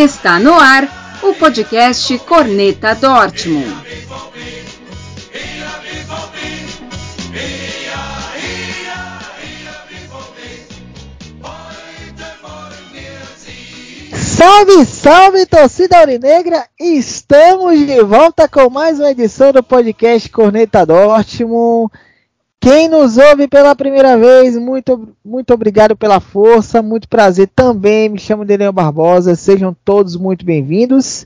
Está no ar o podcast Corneta Dortmund. Salve, salve torcida aurinegra! Estamos de volta com mais uma edição do podcast Corneta Dortmund. Quem nos ouve pela primeira vez, muito, muito obrigado pela força, muito prazer também. Me chamo Daniel Barbosa, sejam todos muito bem-vindos.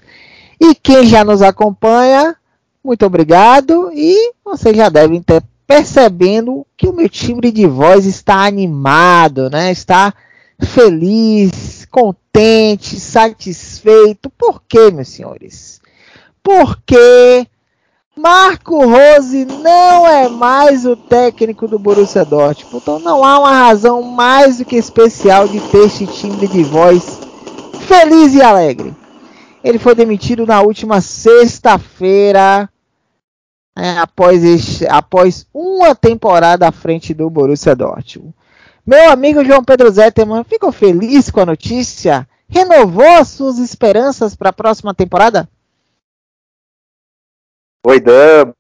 E quem já nos acompanha, muito obrigado. E vocês já devem estar percebendo que o meu timbre de voz está animado, né? Está feliz, contente, satisfeito. Por quê, meus senhores? Porque Marco Rose não é mais o técnico do Borussia Dortmund. Então não há uma razão mais do que especial de ter este timbre de voz feliz e alegre. Ele foi demitido na última sexta-feira, é, após, após uma temporada à frente do Borussia Dortmund. Meu amigo João Pedro Zetterman ficou feliz com a notícia? Renovou suas esperanças para a próxima temporada? Oi, Dan.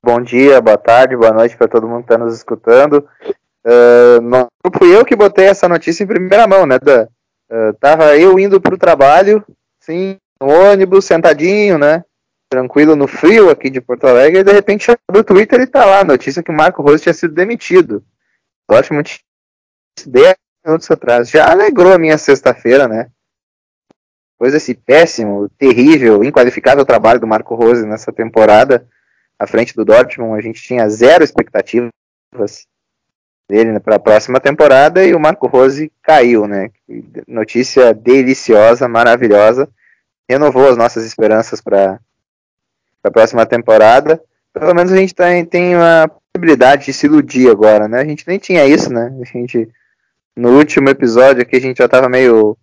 Bom dia, boa tarde, boa noite para todo mundo que está nos escutando. Uh, não fui eu que botei essa notícia em primeira mão, né, Dan? Uh, tava eu indo para o trabalho, sim, no ônibus, sentadinho, né? Tranquilo no frio aqui de Porto Alegre, e de repente abre o Twitter e tá lá, notícia que o Marco Rose tinha sido demitido. Ótimo, 10 minutos atrás. Já alegrou a minha sexta-feira, né? Depois desse péssimo, terrível, inqualificável trabalho do Marco Rose nessa temporada, à frente do Dortmund, a gente tinha zero expectativas dele para a próxima temporada e o Marco Rose caiu, né? Notícia deliciosa, maravilhosa. Renovou as nossas esperanças para a próxima temporada. Pelo menos a gente tem, tem uma possibilidade de se iludir agora, né? A gente nem tinha isso, né? A gente no último episódio aqui a gente já estava meio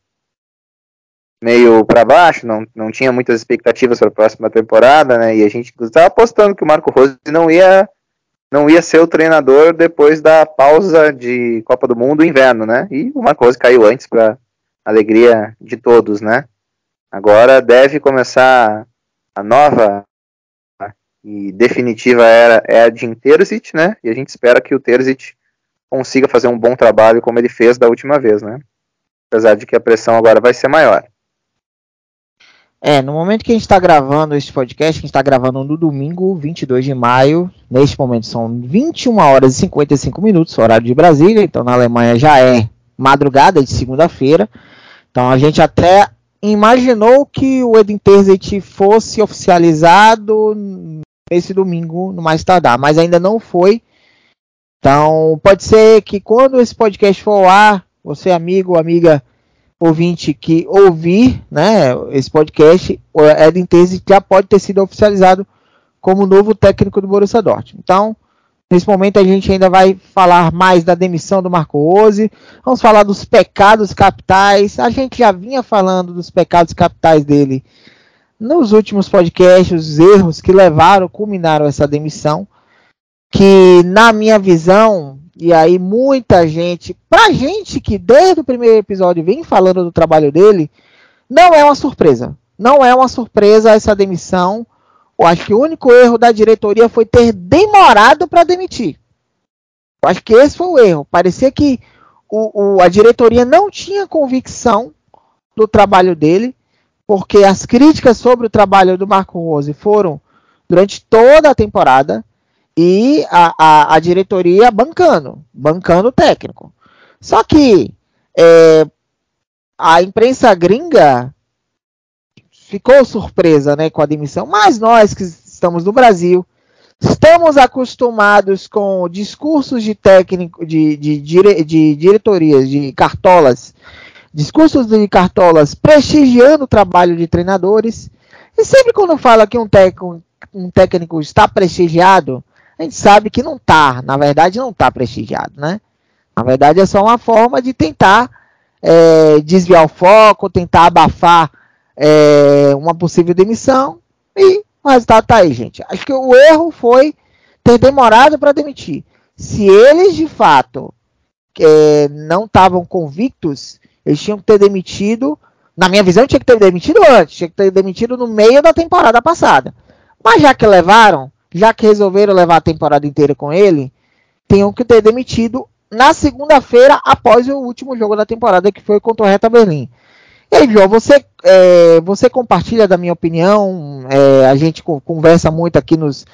meio para baixo, não, não tinha muitas expectativas para a próxima temporada, né? E a gente estava apostando que o Marco Rose não ia não ia ser o treinador depois da pausa de Copa do Mundo inverno, né? E o Marco Rose caiu antes para alegria de todos, né? Agora deve começar a nova e definitiva era é de Terzic, né? E a gente espera que o Terzic consiga fazer um bom trabalho como ele fez da última vez, né? Apesar de que a pressão agora vai ser maior. É, no momento que a gente está gravando este podcast, a gente está gravando no domingo, 22 de maio. Neste momento são 21 horas e 55 minutos, horário de Brasília. Então na Alemanha já é madrugada de segunda-feira. Então a gente até imaginou que o Edin Terzic fosse oficializado nesse domingo, no mais tardar, mas ainda não foi. Então pode ser que quando esse podcast for ao ar, você amigo amiga ouvinte que ouvir né, esse podcast, o Terzic já pode ter sido oficializado como novo técnico do Borussia Dortmund. Então, nesse momento a gente ainda vai falar mais da demissão do Marco Rose, vamos falar dos pecados capitais. A gente já vinha falando dos pecados capitais dele nos últimos podcasts, os erros que levaram, culminaram essa demissão, que na minha visão e aí muita gente, pra gente que desde o primeiro episódio vem falando do trabalho dele, não é uma surpresa. Não é uma surpresa essa demissão. Eu acho que o único erro da diretoria foi ter demorado para demitir. Eu acho que esse foi o erro. Parecia que o, o, a diretoria não tinha convicção do trabalho dele, porque as críticas sobre o trabalho do Marco Rose foram durante toda a temporada e a, a, a diretoria bancando, bancando o técnico. Só que é, a imprensa gringa ficou surpresa né, com a demissão, mas nós que estamos no Brasil estamos acostumados com discursos de técnico, de, de, de, diretorias, de cartolas, discursos de cartolas prestigiando o trabalho de treinadores. E sempre quando fala que um um técnico está prestigiado, a gente sabe que não está, na verdade não está prestigiado, né? Na verdade é só uma forma de tentar é, desviar o foco, tentar abafar é, uma possível demissão e o resultado está aí, gente. Acho que o erro foi ter demorado para demitir. Se eles de fato é, não estavam convictos, eles tinham que ter demitido Na minha visão, tinha que ter demitido antes, tinha que ter demitido no meio da temporada passada. Mas já que levaram, já que resolveram levar a temporada inteira com ele, tinham que ter demitido na segunda-feira após o último jogo da temporada, que foi contra o Reta Berlim. E aí, João, você, é, você compartilha da minha opinião, é, a gente conversa muito aqui nos,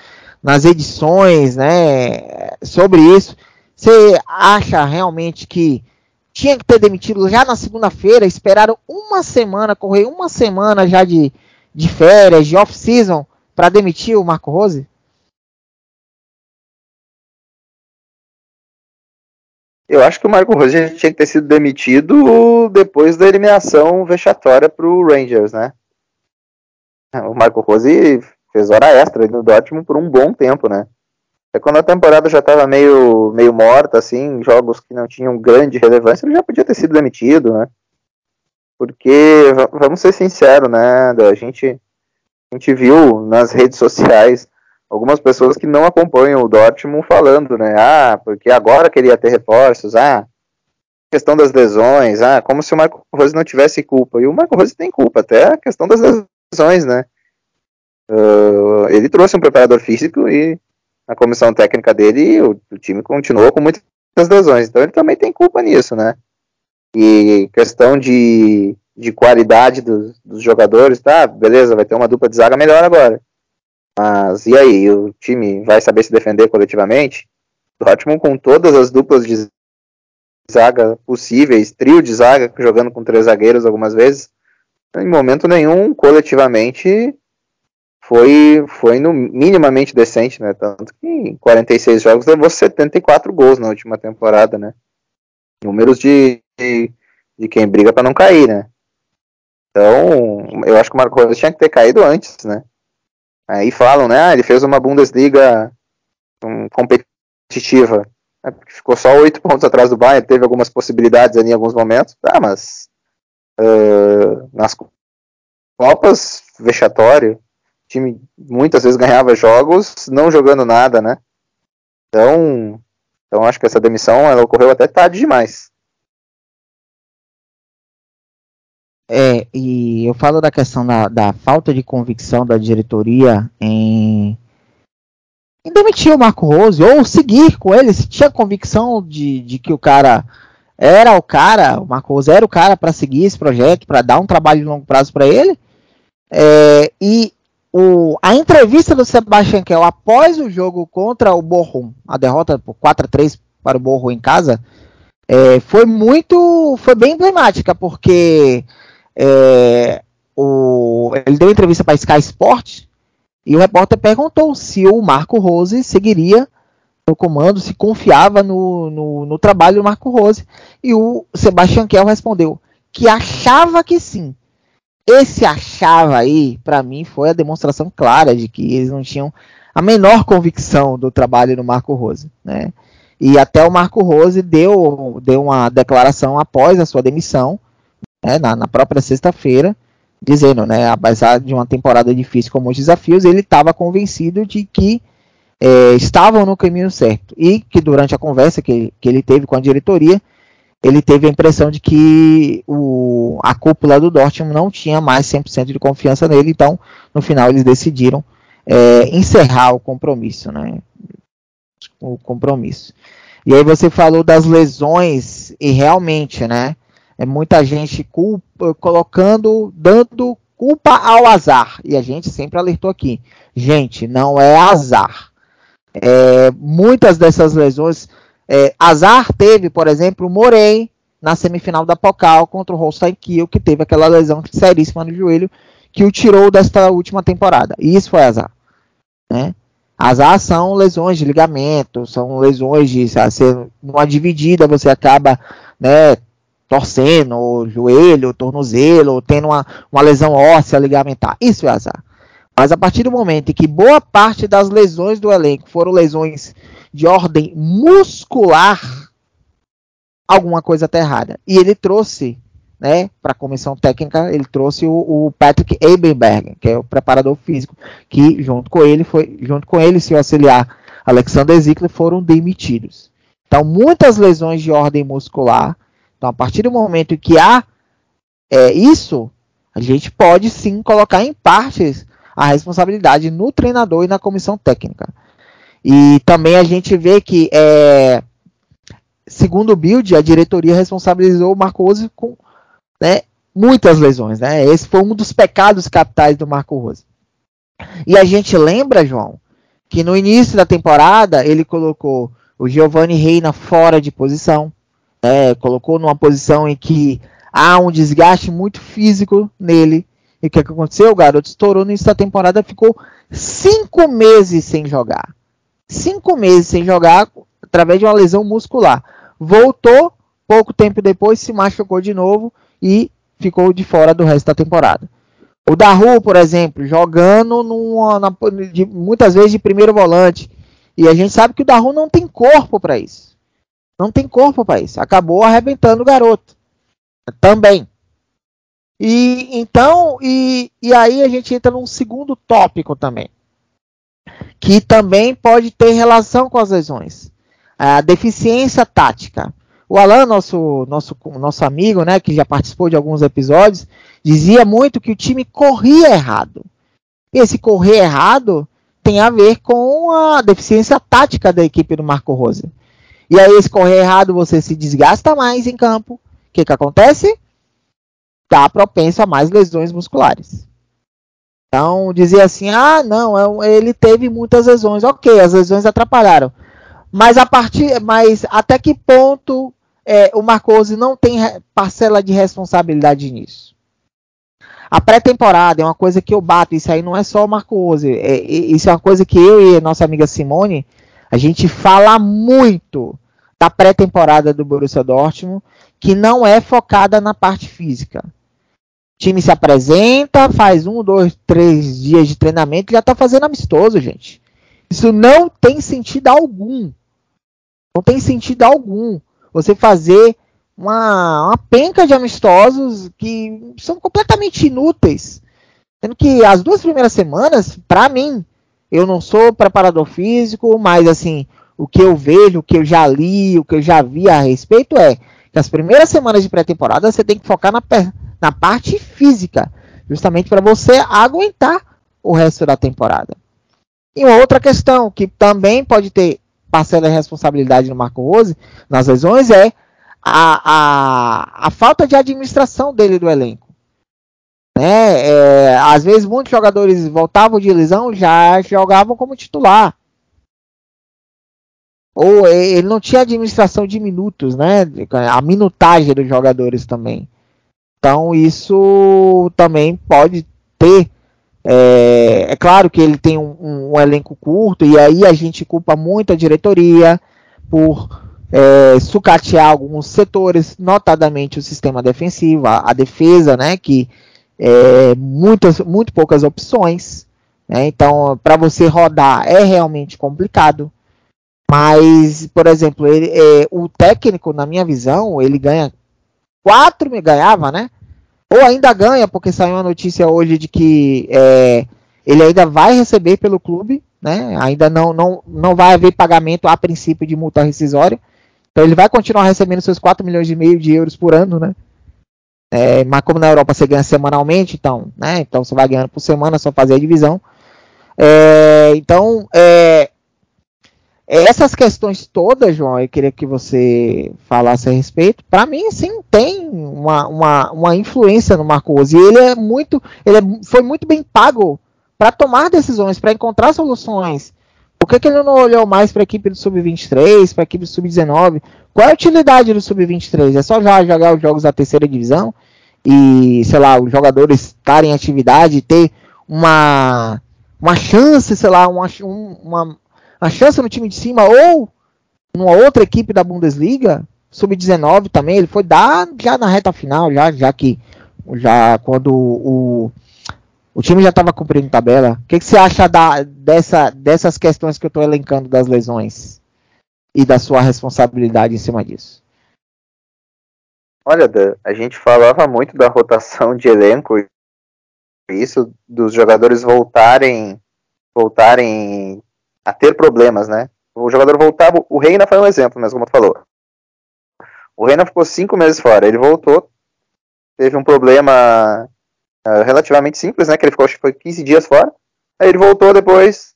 nas edições né, sobre isso. Você acha realmente que tinha que ter demitido já na segunda-feira, esperaram uma semana, correr uma semana já de, de férias, de off-season, para demitir o Marco Rose? Eu acho que o Marco Rose tinha que ter sido demitido depois da eliminação vexatória para o Rangers, né? O Marco Rose fez hora extra no Dortmund por um bom tempo, né? É quando a temporada já estava meio, meio morta, assim, jogos que não tinham grande relevância, ele já podia ter sido demitido, né? Porque, vamos ser sinceros, né? A gente, a gente viu nas redes sociais algumas pessoas que não acompanham o Dortmund falando, né? Ah, porque agora queria ter reforços, ah, questão das lesões, ah, como se o Marco Rose não tivesse culpa. E o Marco Rose tem culpa, até a questão das lesões, né? Uh, ele trouxe um preparador físico e na comissão técnica dele, o, o, time continuou com muitas lesões. Então ele também tem culpa nisso, né? E questão de, de qualidade dos, dos jogadores, tá? Beleza, vai ter uma dupla de zaga melhor agora. Mas e aí? O time vai saber se defender coletivamente? Dortmund com todas as duplas de zaga possíveis, trio de zaga, jogando com três zagueiros algumas vezes, em momento nenhum, coletivamente, foi, foi no minimamente decente, né? Tanto que em 46 jogos levou 74 gols na última temporada, né? Números de, de, de quem briga para não cair, né? Então, eu acho que o Marco Rose tinha que ter caído antes, né? Aí falam, né? Ah, ele fez uma Bundesliga um, competitiva. Né? Ficou só oito pontos atrás do Bayern, teve algumas possibilidades ali em alguns momentos. Ah, mas uh, nas Copas, vexatório time muitas vezes ganhava jogos não jogando nada, né? Então, então acho que essa demissão ela ocorreu até tarde demais. É, e eu falo da questão da, da falta de convicção da diretoria em, em, demitir o Marco Rose ou seguir com ele, se tinha convicção de, de que o cara era o cara, o Marco Rose era o cara para seguir esse projeto, para dar um trabalho de longo prazo para ele. É, e o, a entrevista do Sebastian Kell após o jogo contra o Bochum, a derrota por 4 a 3 para o Bochum em casa, é, foi muito, foi bem emblemática, porque é, o, ele deu entrevista para Sky Sports e o repórter perguntou se o Marco Rose seguiria no comando, se confiava no, no, no trabalho do Marco Rose, e o Sebastian Kell respondeu que achava que sim, esse achava aí, para mim, foi a demonstração clara de que eles não tinham a menor convicção do trabalho do Marco Rose, né? E até o Marco Rose deu, deu uma declaração após a sua demissão, né, na, na própria sexta-feira, dizendo, né, apesar de uma temporada difícil com muitos desafios, ele estava convencido de que é, estavam no caminho certo e que durante a conversa que, que ele teve com a diretoria, ele teve a impressão de que o, a cúpula do Dortmund não tinha mais 100% de confiança nele, então no final eles decidiram é, encerrar o compromisso, né? O compromisso. E aí você falou das lesões e realmente, né? É muita gente culpa, colocando, dando culpa ao azar. E a gente sempre alertou aqui, gente, não é azar. É, muitas dessas lesões é, azar teve, por exemplo, o Morey na semifinal da Pokal contra o Holstein Kiel, que teve aquela lesão seríssima no joelho que o tirou desta última temporada. E isso foi azar. Né? Azar são lesões de ligamento, são lesões de ser numa dividida você acaba né, torcendo o joelho, o tornozelo, tendo uma, uma lesão óssea ligamentar. Isso é azar. Mas a partir do momento em que boa parte das lesões do elenco foram lesões de ordem muscular, alguma coisa está errada. E ele trouxe, né, para a comissão técnica, ele trouxe o, o, Patrick Ebenberg, que é o preparador físico, que junto com ele foi, junto com ele, seu auxiliar Alexander Zickler foram demitidos. Então, muitas lesões de ordem muscular. Então, a partir do momento que há é, isso, A gente pode sim colocar em partes a responsabilidade no treinador e na comissão técnica. E também a gente vê que, é, segundo o Build, a diretoria responsabilizou o Marco Rose com né, muitas lesões. Né? Esse foi um dos pecados capitais do Marco Rose. E a gente lembra, João, que no início da temporada ele colocou o Giovanni Reina fora de posição, né? colocou numa posição em que há um desgaste muito físico nele. E o que, que aconteceu? O garoto estourou da temporada, ficou cinco meses sem jogar. Cinco meses sem jogar através de uma lesão muscular. Voltou, pouco tempo depois se machucou de novo e ficou de fora do resto da temporada. O Daru, por exemplo, jogando numa, na, de, muitas vezes de primeiro volante. E a gente sabe que o Daru não tem corpo para isso. Não tem corpo para. Acabou arrebentando o garoto. Também. E então, e, e aí a gente entra num segundo tópico também. Que também pode ter relação com as lesões. A deficiência tática. O Alan, nosso, nosso, nosso amigo, né, que já participou de alguns episódios, dizia muito que o time corria errado. Esse correr errado tem a ver com a deficiência tática da equipe do Marco Rose. E aí, esse correr errado, você se desgasta mais em campo. O que, que acontece? Está propenso a mais lesões musculares. Então, dizer assim, ah, não, é ele teve muitas lesões. Ok, as lesões atrapalharam. Mas a partir, mas até que ponto é, o Marcose não tem parcela de responsabilidade nisso? A pré-temporada é uma coisa que eu bato, isso aí não é só o Marcose, é, isso é uma coisa que eu e a nossa amiga Simone, a gente fala muito da pré-temporada do Borussia Dortmund, que não é focada na parte física. O time se apresenta, faz um, dois, três dias de treinamento e já está fazendo amistoso, gente. Isso não tem sentido algum. Não tem sentido algum você fazer uma, uma penca de amistosos que são completamente inúteis. Sendo que as duas primeiras semanas, para mim, eu não sou preparador físico, mas assim, o que eu vejo, o que eu já li, o que eu já vi a respeito é que as primeiras semanas de pré-temporada você tem que focar na, na parte física, justamente para você aguentar o resto da temporada. E uma outra questão que também pode ter parcela de responsabilidade no Marco Rose nas lesões é a, a, a falta de administração dele do elenco. Né? É, às vezes muitos jogadores voltavam de lesão já jogavam como titular. Ou ele não tinha administração de minutos, né? A minutagem dos jogadores também. Então isso também pode ter é, é, claro que ele tem um, um, elenco curto, e aí a gente culpa muito a diretoria por é, sucatear alguns setores, notadamente o sistema defensivo, a, a defesa, né, que é, muitas, muito poucas opções. Né, então, para você rodar é realmente complicado. Mas, por exemplo, ele, é, o técnico, na minha visão, ele ganha quatro, ganhava, né? Ou ainda ganha, porque saiu uma notícia hoje de que é, ele ainda vai receber pelo clube, né? Ainda não, não, não vai haver pagamento a princípio de multa rescisória. Então ele vai continuar recebendo seus 4 milhões e meio de euros por ano, né? É, mas como na Europa você ganha semanalmente, então, né? Então você vai ganhando por semana, só fazer a divisão. É, então, é, essas questões todas, João, eu queria que você falasse a respeito. Para mim, sim, tem uma, uma, uma influência no Marco Rose. Ele é muito, ele é, foi muito bem pago para tomar decisões, para encontrar soluções. Por que, que ele não olhou mais para a equipe do Sub-23, para a equipe do Sub-19? Qual é a utilidade do Sub-23? É só já jogar os jogos da terceira divisão e, sei lá, os jogadores estarem em atividade, ter uma, uma chance, sei lá, uma, uma a chance no time de cima ou numa outra equipe da Bundesliga, sub-19 também, ele foi dar já na reta final, já, já que já quando o, o time já estava cumprindo tabela. O que, que, você acha da, dessa, dessas questões que eu estou elencando das lesões e da sua responsabilidade em cima disso? Olha, a gente falava muito da rotação de elenco, isso dos jogadores voltarem voltarem a ter problemas, né? O jogador voltava, o Reina foi um exemplo, mas como tu falou. O Reina ficou cinco meses fora, ele voltou, teve um problema uh, relativamente simples, né? Que ele ficou, acho que foi 15 dias fora. Aí ele voltou depois,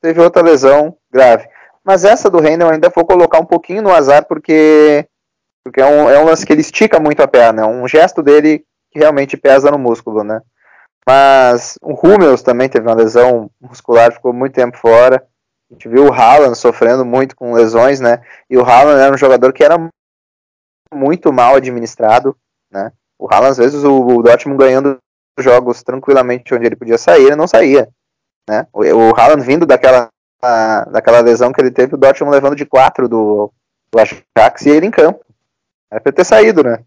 teve outra lesão grave. Mas essa do Reina eu ainda vou colocar um pouquinho no azar, porque, porque é, um, é um lance que ele estica muito a perna, é um gesto dele que realmente pesa no músculo, né? Mas o Hummels também teve uma lesão muscular, ficou muito tempo fora. A gente viu o Haaland sofrendo muito com lesões, né? E o Haaland era um jogador que era muito mal administrado, né? O Haaland, às vezes, o, o Dortmund ganhando jogos tranquilamente onde ele podia sair, ele não saía, né? O, o Haaland vindo daquela, a, daquela lesão que ele teve, o Dortmund levando de 4 do, do Ajax e ele em campo. Era pra ter saído, né?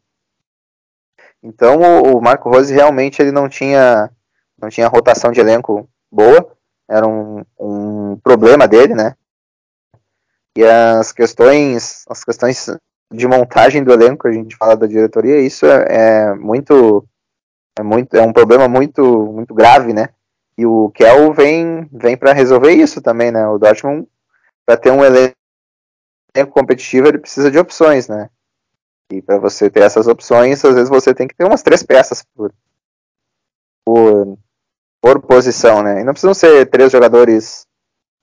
Então o, o Marco Rose realmente ele não tinha não tinha rotação de elenco boa, era um, um problema dele, né? E as questões as questões de montagem do elenco, a gente fala da diretoria, isso é, é muito é muito é um problema muito muito grave, né? E o Kel vem vem para resolver isso também, né? O Dortmund para ter um elenco competitivo ele precisa de opções, né? E para você ter essas opções, às vezes você tem que ter umas três peças por, por, por posição, né? E não precisam ser três jogadores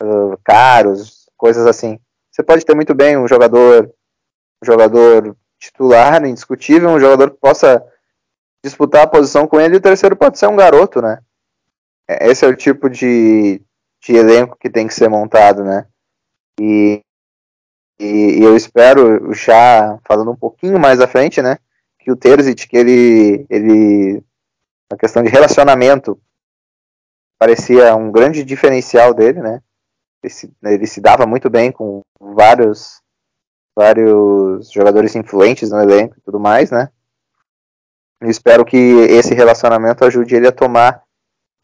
uh, caros, coisas assim. Você pode ter muito bem um jogador, um jogador titular, indiscutível, um jogador que possa disputar a posição com ele, e o terceiro pode ser um garoto, né? É, esse é o tipo de, de elenco que tem que ser montado, né? E e, e, eu espero, já falando um pouquinho mais à frente, né, que o Terzic, que ele, ele, na questão de relacionamento, parecia um grande diferencial dele, né, ele se, ele se dava muito bem com vários, vários jogadores influentes no elenco e tudo mais, né, eu espero que esse relacionamento ajude ele a tomar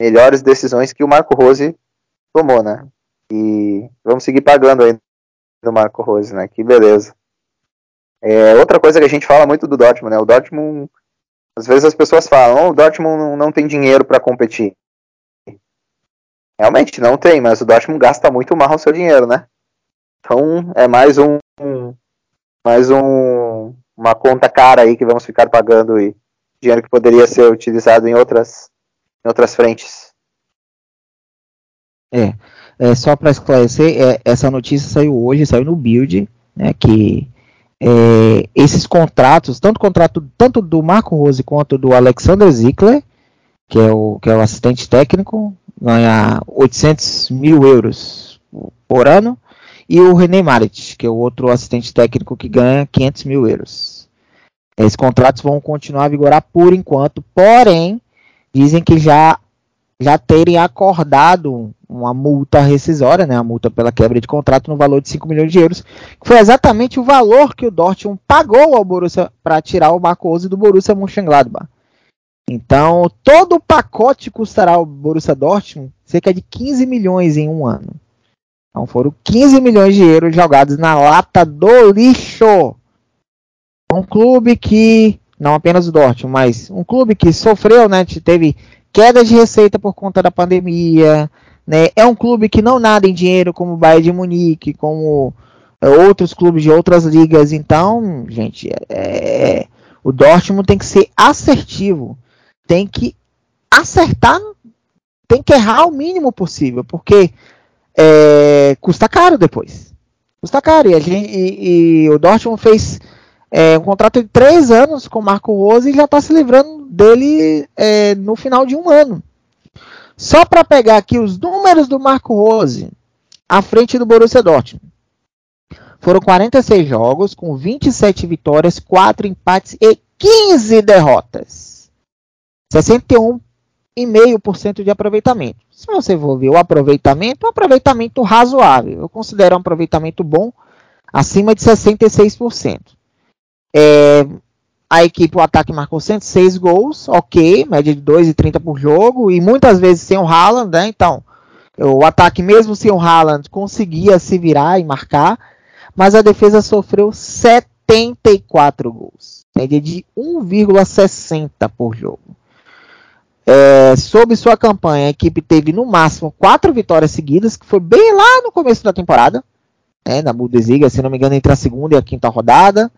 melhores decisões que o Marco Rose tomou, né, e vamos seguir pagando aí do Marco Rose, né? Que beleza. É, outra coisa que a gente fala muito do Dortmund, né? O Dortmund, às vezes as pessoas falam, oh, o Dortmund não, tem dinheiro para competir. Realmente não tem, mas o Dortmund gasta muito mal o seu dinheiro, né? Então é mais um, mais um uma conta cara aí que vamos ficar pagando e dinheiro que poderia ser utilizado em outras em outras frentes. É. É, só para esclarecer, é, essa notícia saiu hoje, saiu no Build, né, que é, esses contratos, tanto contrato tanto do Marco Rose quanto do Alexander Zickler, que é o, que é o assistente técnico, ganha 800 mil euros por ano, e o René Marit, que é o outro assistente técnico que ganha 500 mil euros. Esses contratos vão continuar a vigorar por enquanto, porém, dizem que já já terem acordado uma multa rescisória, né, a multa pela quebra de contrato no valor de 5 milhões de euros, que foi exatamente o valor que o Dortmund pagou ao Borussia para tirar o Marco do Borussia Mönchengladbach. Então, todo o pacote custará ao Borussia Dortmund cerca de 15 milhões em um ano. Então, foram 15 milhões de euros jogados na lata do lixo. Um clube que, não apenas o Dortmund, mas um clube que sofreu, né, teve queda de receita por conta da pandemia, né? É um clube que não nada em dinheiro como o Bayern de Munique, como é, outros clubes de outras ligas. Então, gente, é, é, o Dortmund tem que ser assertivo, tem que acertar, tem que errar o mínimo possível, porque é, custa caro depois. Custa caro. E, gente, e, e o Dortmund fez é, um contrato de três anos com o Marco Rose e já está se livrando dele é, no final de um ano. Só para pegar aqui os números do Marco Rose à frente do Borussia Dortmund. Foram 46 jogos com 27 vitórias, 4 empates e 15 derrotas. 61,5% de aproveitamento. Se você for ver o aproveitamento, um aproveitamento razoável. Eu considero um aproveitamento bom, acima de 66%. É, a equipe, o ataque marcou 106 gols, ok, média de 2,30 por jogo, e muitas vezes sem o Haaland, né? Então, o ataque, mesmo sem o Haaland, conseguia se virar e marcar, mas a defesa sofreu 74 gols, média de 1,60 por jogo. É, sob sua campanha, a equipe teve no máximo quatro vitórias seguidas, que foi bem lá no começo da temporada, né, na Bundesliga, se não me engano, entre a segunda e a quinta rodada.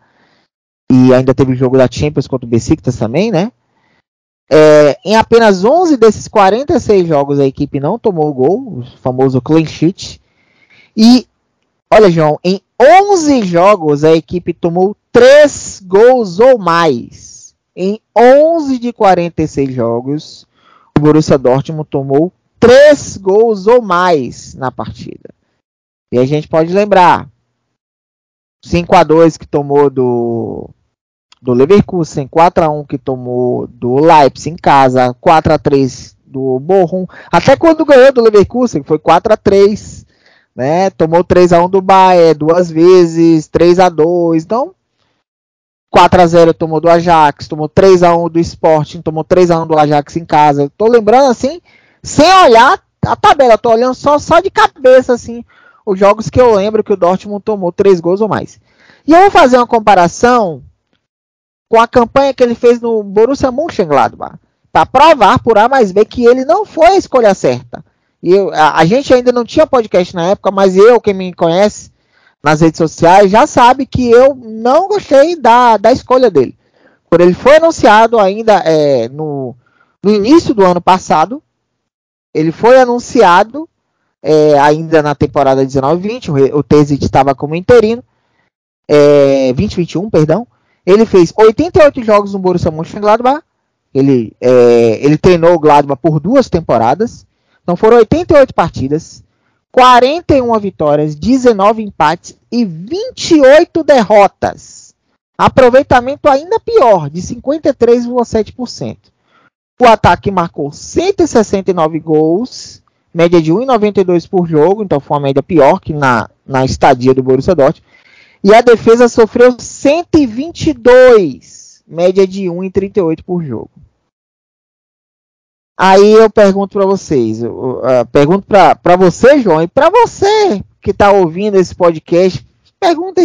E ainda teve o jogo da Champions contra o Besiktas também, né? É, em apenas 11 desses 46 jogos a equipe não tomou gol, o famoso clean sheet. E olha, João, em 11 jogos a equipe tomou 3 gols ou mais. Em 11 de 46 jogos, o Borussia Dortmund tomou 3 gols ou mais na partida. E a gente pode lembrar 5 a 2 que tomou do do Leverkusen, 4 a 1 que tomou do Leipzig em casa, 4 a 3 do Bochum, até quando ganhou do Leverkusen, foi 4 a 3, né? Tomou 3 a 1 do Bayern duas vezes, 3 a 2. Então, 4 a 0 tomou do Ajax, tomou 3 a 1 do Sporting, tomou 3 a 1 do Ajax em casa. Tô lembrando assim, sem olhar a tabela, tô olhando só só de cabeça assim os jogos que eu lembro que o Dortmund tomou 3 gols ou mais. E eu vou fazer uma comparação com a campanha que ele fez no Borussia Mönchengladbach, para provar por A mais B que ele não foi a escolha certa. Eu, a, a, gente ainda não tinha podcast na época, mas eu, quem me conhece nas redes sociais, já sabe que eu não gostei da, da escolha dele. Por ele foi anunciado ainda é, no, no início do ano passado, ele foi anunciado é, ainda na temporada 19-20, o, o Tezit estava como interino, é, 2021, perdão, ele fez 88 jogos no Borussia Mönchengladbach. Ele, é, ele treinou o Gladbach por duas temporadas. Então foram 88 partidas, 41 vitórias, 19 empates e 28 derrotas. Aproveitamento ainda pior, de 53,7%. O ataque marcou 169 gols, média de 1,92 por jogo, então foi uma média pior que na, na estadia do Borussia Dortmund. E a defesa sofreu 122, média de 1,38 por jogo. Aí eu pergunto para vocês, eu, uh, pergunto para você, João, e para você que está ouvindo esse podcast, pergunta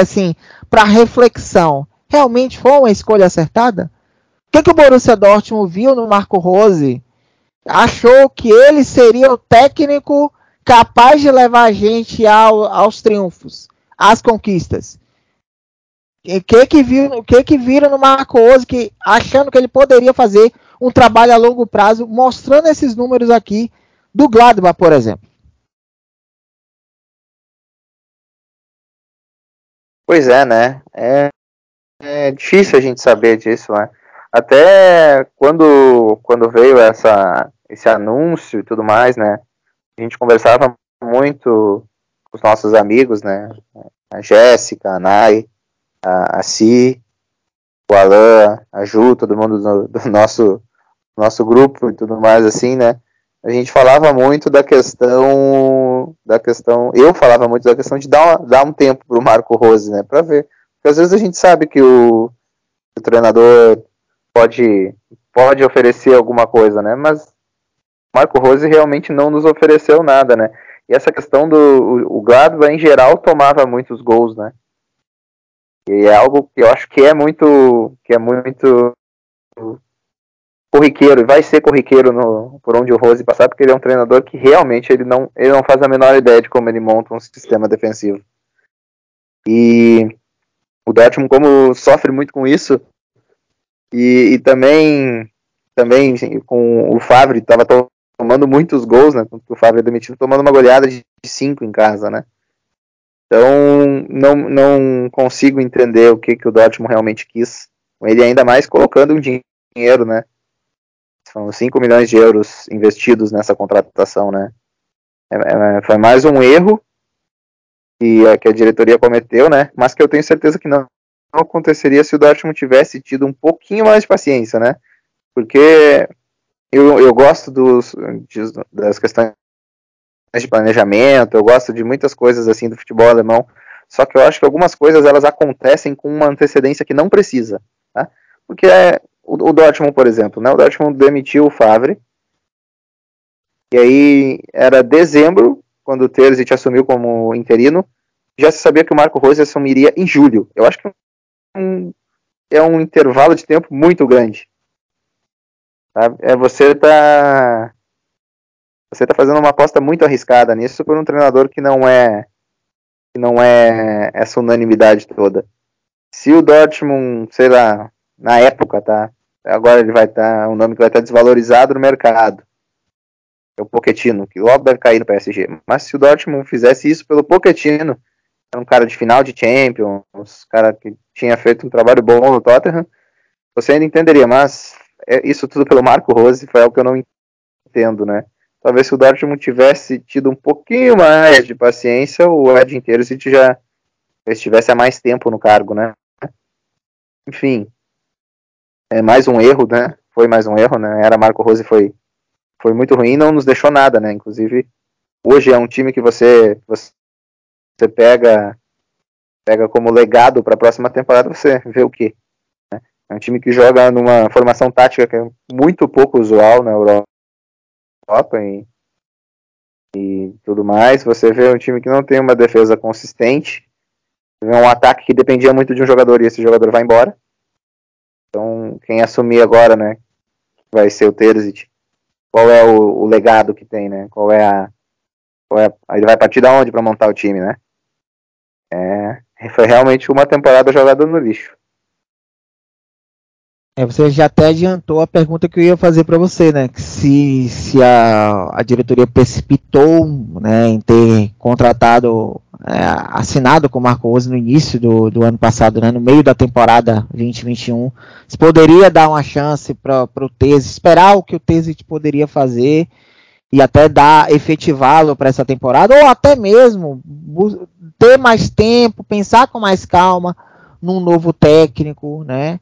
assim, para reflexão, realmente foi uma escolha acertada? O que, que o Borussia Dortmund viu no Marco Rose? Achou que ele seria o técnico capaz de levar a gente ao, aos triunfos? as conquistas. O que que viram, que que viram no Marco Ozzy que achando que ele poderia fazer um trabalho a longo prazo, mostrando esses números aqui do Gladbach, por exemplo. Pois é, né? É, é difícil a gente saber disso, né? Até quando, quando veio essa, esse anúncio e tudo mais, né? A gente conversava muito os nossos amigos, né? A Jéssica, a Nai, a, a Si, o Alan, a Ju, todo mundo do, do, nosso, nosso grupo e tudo mais assim, né? A gente falava muito da questão, da questão, eu falava muito da questão de dar, dar um tempo para o Marco Rose, né? Para ver, porque às vezes a gente sabe que o, o treinador pode, pode oferecer alguma coisa, né? Mas Marco Rose realmente não nos ofereceu nada, né? E essa questão do o, o Gladbach em geral tomava muitos gols, né? E é algo que eu acho que é muito que é muito corriqueiro, vai ser corriqueiro no, por onde o Rose passar, porque ele é um treinador que realmente ele não, ele não faz a menor ideia de como ele monta um sistema defensivo. E o Dortmund como sofre muito com isso e, e também também com o Favre estava tomando muitos gols, né? O é demitido, tomando uma goleada de 5 em casa, né? Então, não, não consigo entender o que, que o Dortmund realmente quis. Ele ainda mais colocando um dinheiro, né? São 5 milhões de euros investidos nessa contratação, né? É, é, foi mais um erro que, é, que a diretoria cometeu, né? Mas que eu tenho certeza que não, não aconteceria se o Dortmund tivesse tido um pouquinho mais de paciência, né? Porque eu, eu gosto dos, das questões de planejamento, eu gosto de muitas coisas assim do futebol alemão, só que eu acho que algumas coisas elas acontecem com uma antecedência que não precisa, tá? Porque é, o, o Dortmund, por exemplo, né? O Dortmund demitiu o Favre, e aí era dezembro, quando o Terzic assumiu como interino, já se sabia que o Marco Rose assumiria em julho. Eu acho que é um, é um intervalo de tempo muito grande. É você tá você tá fazendo uma aposta muito arriscada nisso por um treinador que não é que não é essa unanimidade toda. Se o Dortmund, sei lá, na época, tá? Agora ele vai estar, tá, um nome que vai estar tá desvalorizado no mercado. É o Pochettino, que logo deve cair no PSG. Mas se o Dortmund fizesse isso pelo Pochettino, era um cara de final de Champions, um cara que tinha feito um trabalho bom no Tottenham, você ainda entenderia, mas é, isso tudo pelo Marco Rose foi algo que eu não entendo, né? Talvez se o Dortmund tivesse tido um pouquinho mais de paciência, o Ed inteiro se já estivesse há mais tempo no cargo, né? Enfim, é mais um erro, né? Foi mais um erro, né? Era Marco Rose foi foi muito ruim, não nos deixou nada, né? Inclusive hoje é um time que você você pega pega como legado para a próxima temporada, você vê o quê? É um time que joga numa formação tática que é muito pouco usual na Europa e, e tudo mais. Você vê um time que não tem uma defesa consistente, vê um ataque que dependia muito de um jogador e esse jogador vai embora. Então, quem assumir agora, né, vai ser o Terzic. Qual é o, o legado que tem, né? Qual é a, qual é ele vai partir da onde para montar o time, né? É, foi realmente uma temporada jogada no lixo. É, você já até adiantou a pergunta que eu ia fazer para você, né? Se, se a, a diretoria precipitou né, em ter contratado, é, assinado com o Marco Rose no início do, do ano passado, né, no meio da temporada 2021, se poderia dar uma chance para o Tese, esperar o que o Tese poderia fazer e até dar efetivá-lo para essa temporada, ou até mesmo ter mais tempo, pensar com mais calma num novo técnico, né?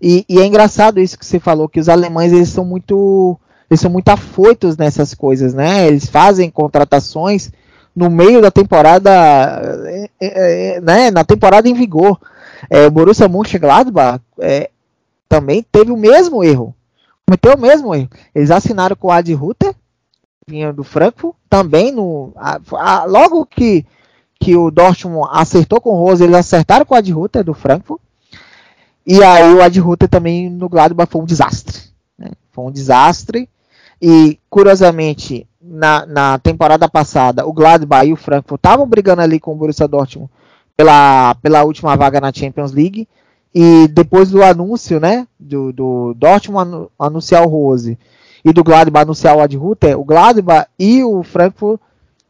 E, e, é engraçado isso que você falou, que os alemães eles são muito eles são muito afoitos nessas coisas, né? Eles fazem contratações no meio da temporada, é, é, é né? Na temporada em vigor. É, o Borussia Mönchengladbach é, também teve o mesmo erro, cometeu o mesmo erro. Eles assinaram com o Ad Ruther, vinha do Frankfurt, também no a, a, logo que que o Dortmund acertou com o Rose, eles acertaram com o Ad Ruther do Frankfurt e aí o Ad Ruther também no Gladbach foi um desastre. Né? Foi um desastre. E, curiosamente, na, na temporada passada, o Gladbach e o Frankfurt estavam brigando ali com o Borussia Dortmund pela, pela última vaga na Champions League. E depois do anúncio, né, do, do Dortmund anunciar o Rose e do Gladbach anunciar o Ad Ruther, o Gladbach e o Frankfurt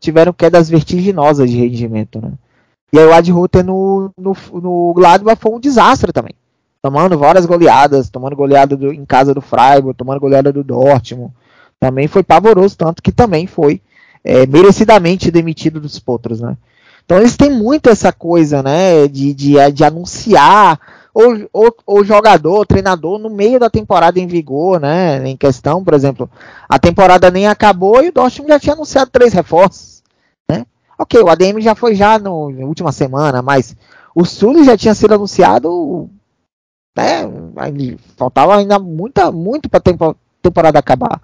tiveram quedas vertiginosas de rendimento, né? E aí o Ad Ruther no, no, no Gladbach foi um desastre também tomando várias goleadas, tomando goleada do, em casa do Freiburg, tomando goleada do Dortmund. Também foi pavoroso, tanto que também foi é, merecidamente demitido dos potros, né? Então eles têm muito essa coisa, né, de, de, de anunciar o, jogador, o treinador no meio da temporada em vigor, né, em questão, por exemplo, a temporada nem acabou e o Dortmund já tinha anunciado três reforços, né? Ok, o ADM já foi já no, na última semana, mas o Sully já tinha sido anunciado né? Faltava ainda muita, muito para a temporada acabar.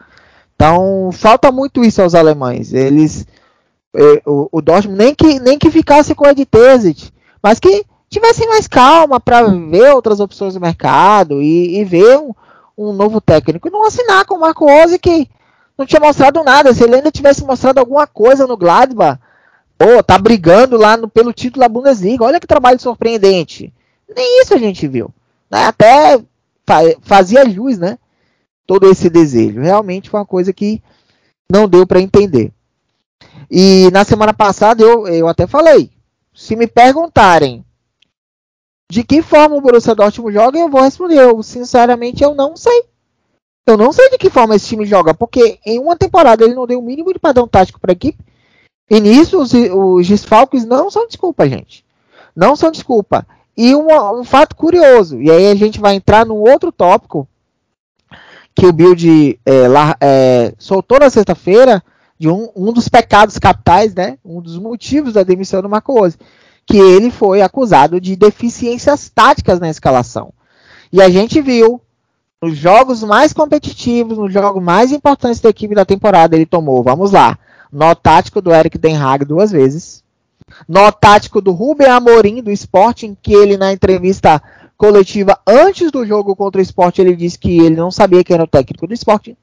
Então falta muito isso aos alemães. Eles, eh, o, o Dortmund nem que nem que ficasse com o Ed Tesit, mas que tivessem mais calma para ver outras opções do mercado e, e ver um, um, novo técnico e não assinar com o Marco Rose que não tinha mostrado nada. Se ele ainda tivesse mostrado alguma coisa no Gladbach, pô, tá brigando lá no, pelo título da Bundesliga. Olha que trabalho surpreendente. Nem isso a gente viu né, até fazia luz, né? Todo esse desejo. Realmente foi uma coisa que não deu para entender. E na semana passada eu, eu até falei, se me perguntarem de que forma o Borussia Dortmund joga, eu vou responder. Eu, sinceramente, eu não sei. Eu não sei de que forma esse time joga, porque em uma temporada ele não deu o mínimo de padrão tático para a equipe. E nisso os, os desfalques não são desculpa, gente. Não são desculpa. E um, um, fato curioso, e aí a gente vai entrar num outro tópico que o Build é, lá, é, soltou na sexta-feira, de um, um, dos pecados capitais, né? Um dos motivos da demissão do Marco Rose, que ele foi acusado de deficiências táticas na escalação. E a gente viu nos jogos mais competitivos, nos jogos mais importantes da equipe da temporada, ele tomou, vamos lá, nó tático do Eric Den Haag duas vezes, no tático do Rubem Amorim do Sporting, que ele na entrevista coletiva antes do jogo contra o Sporting, ele disse que ele não sabia quem era o técnico do Sporting,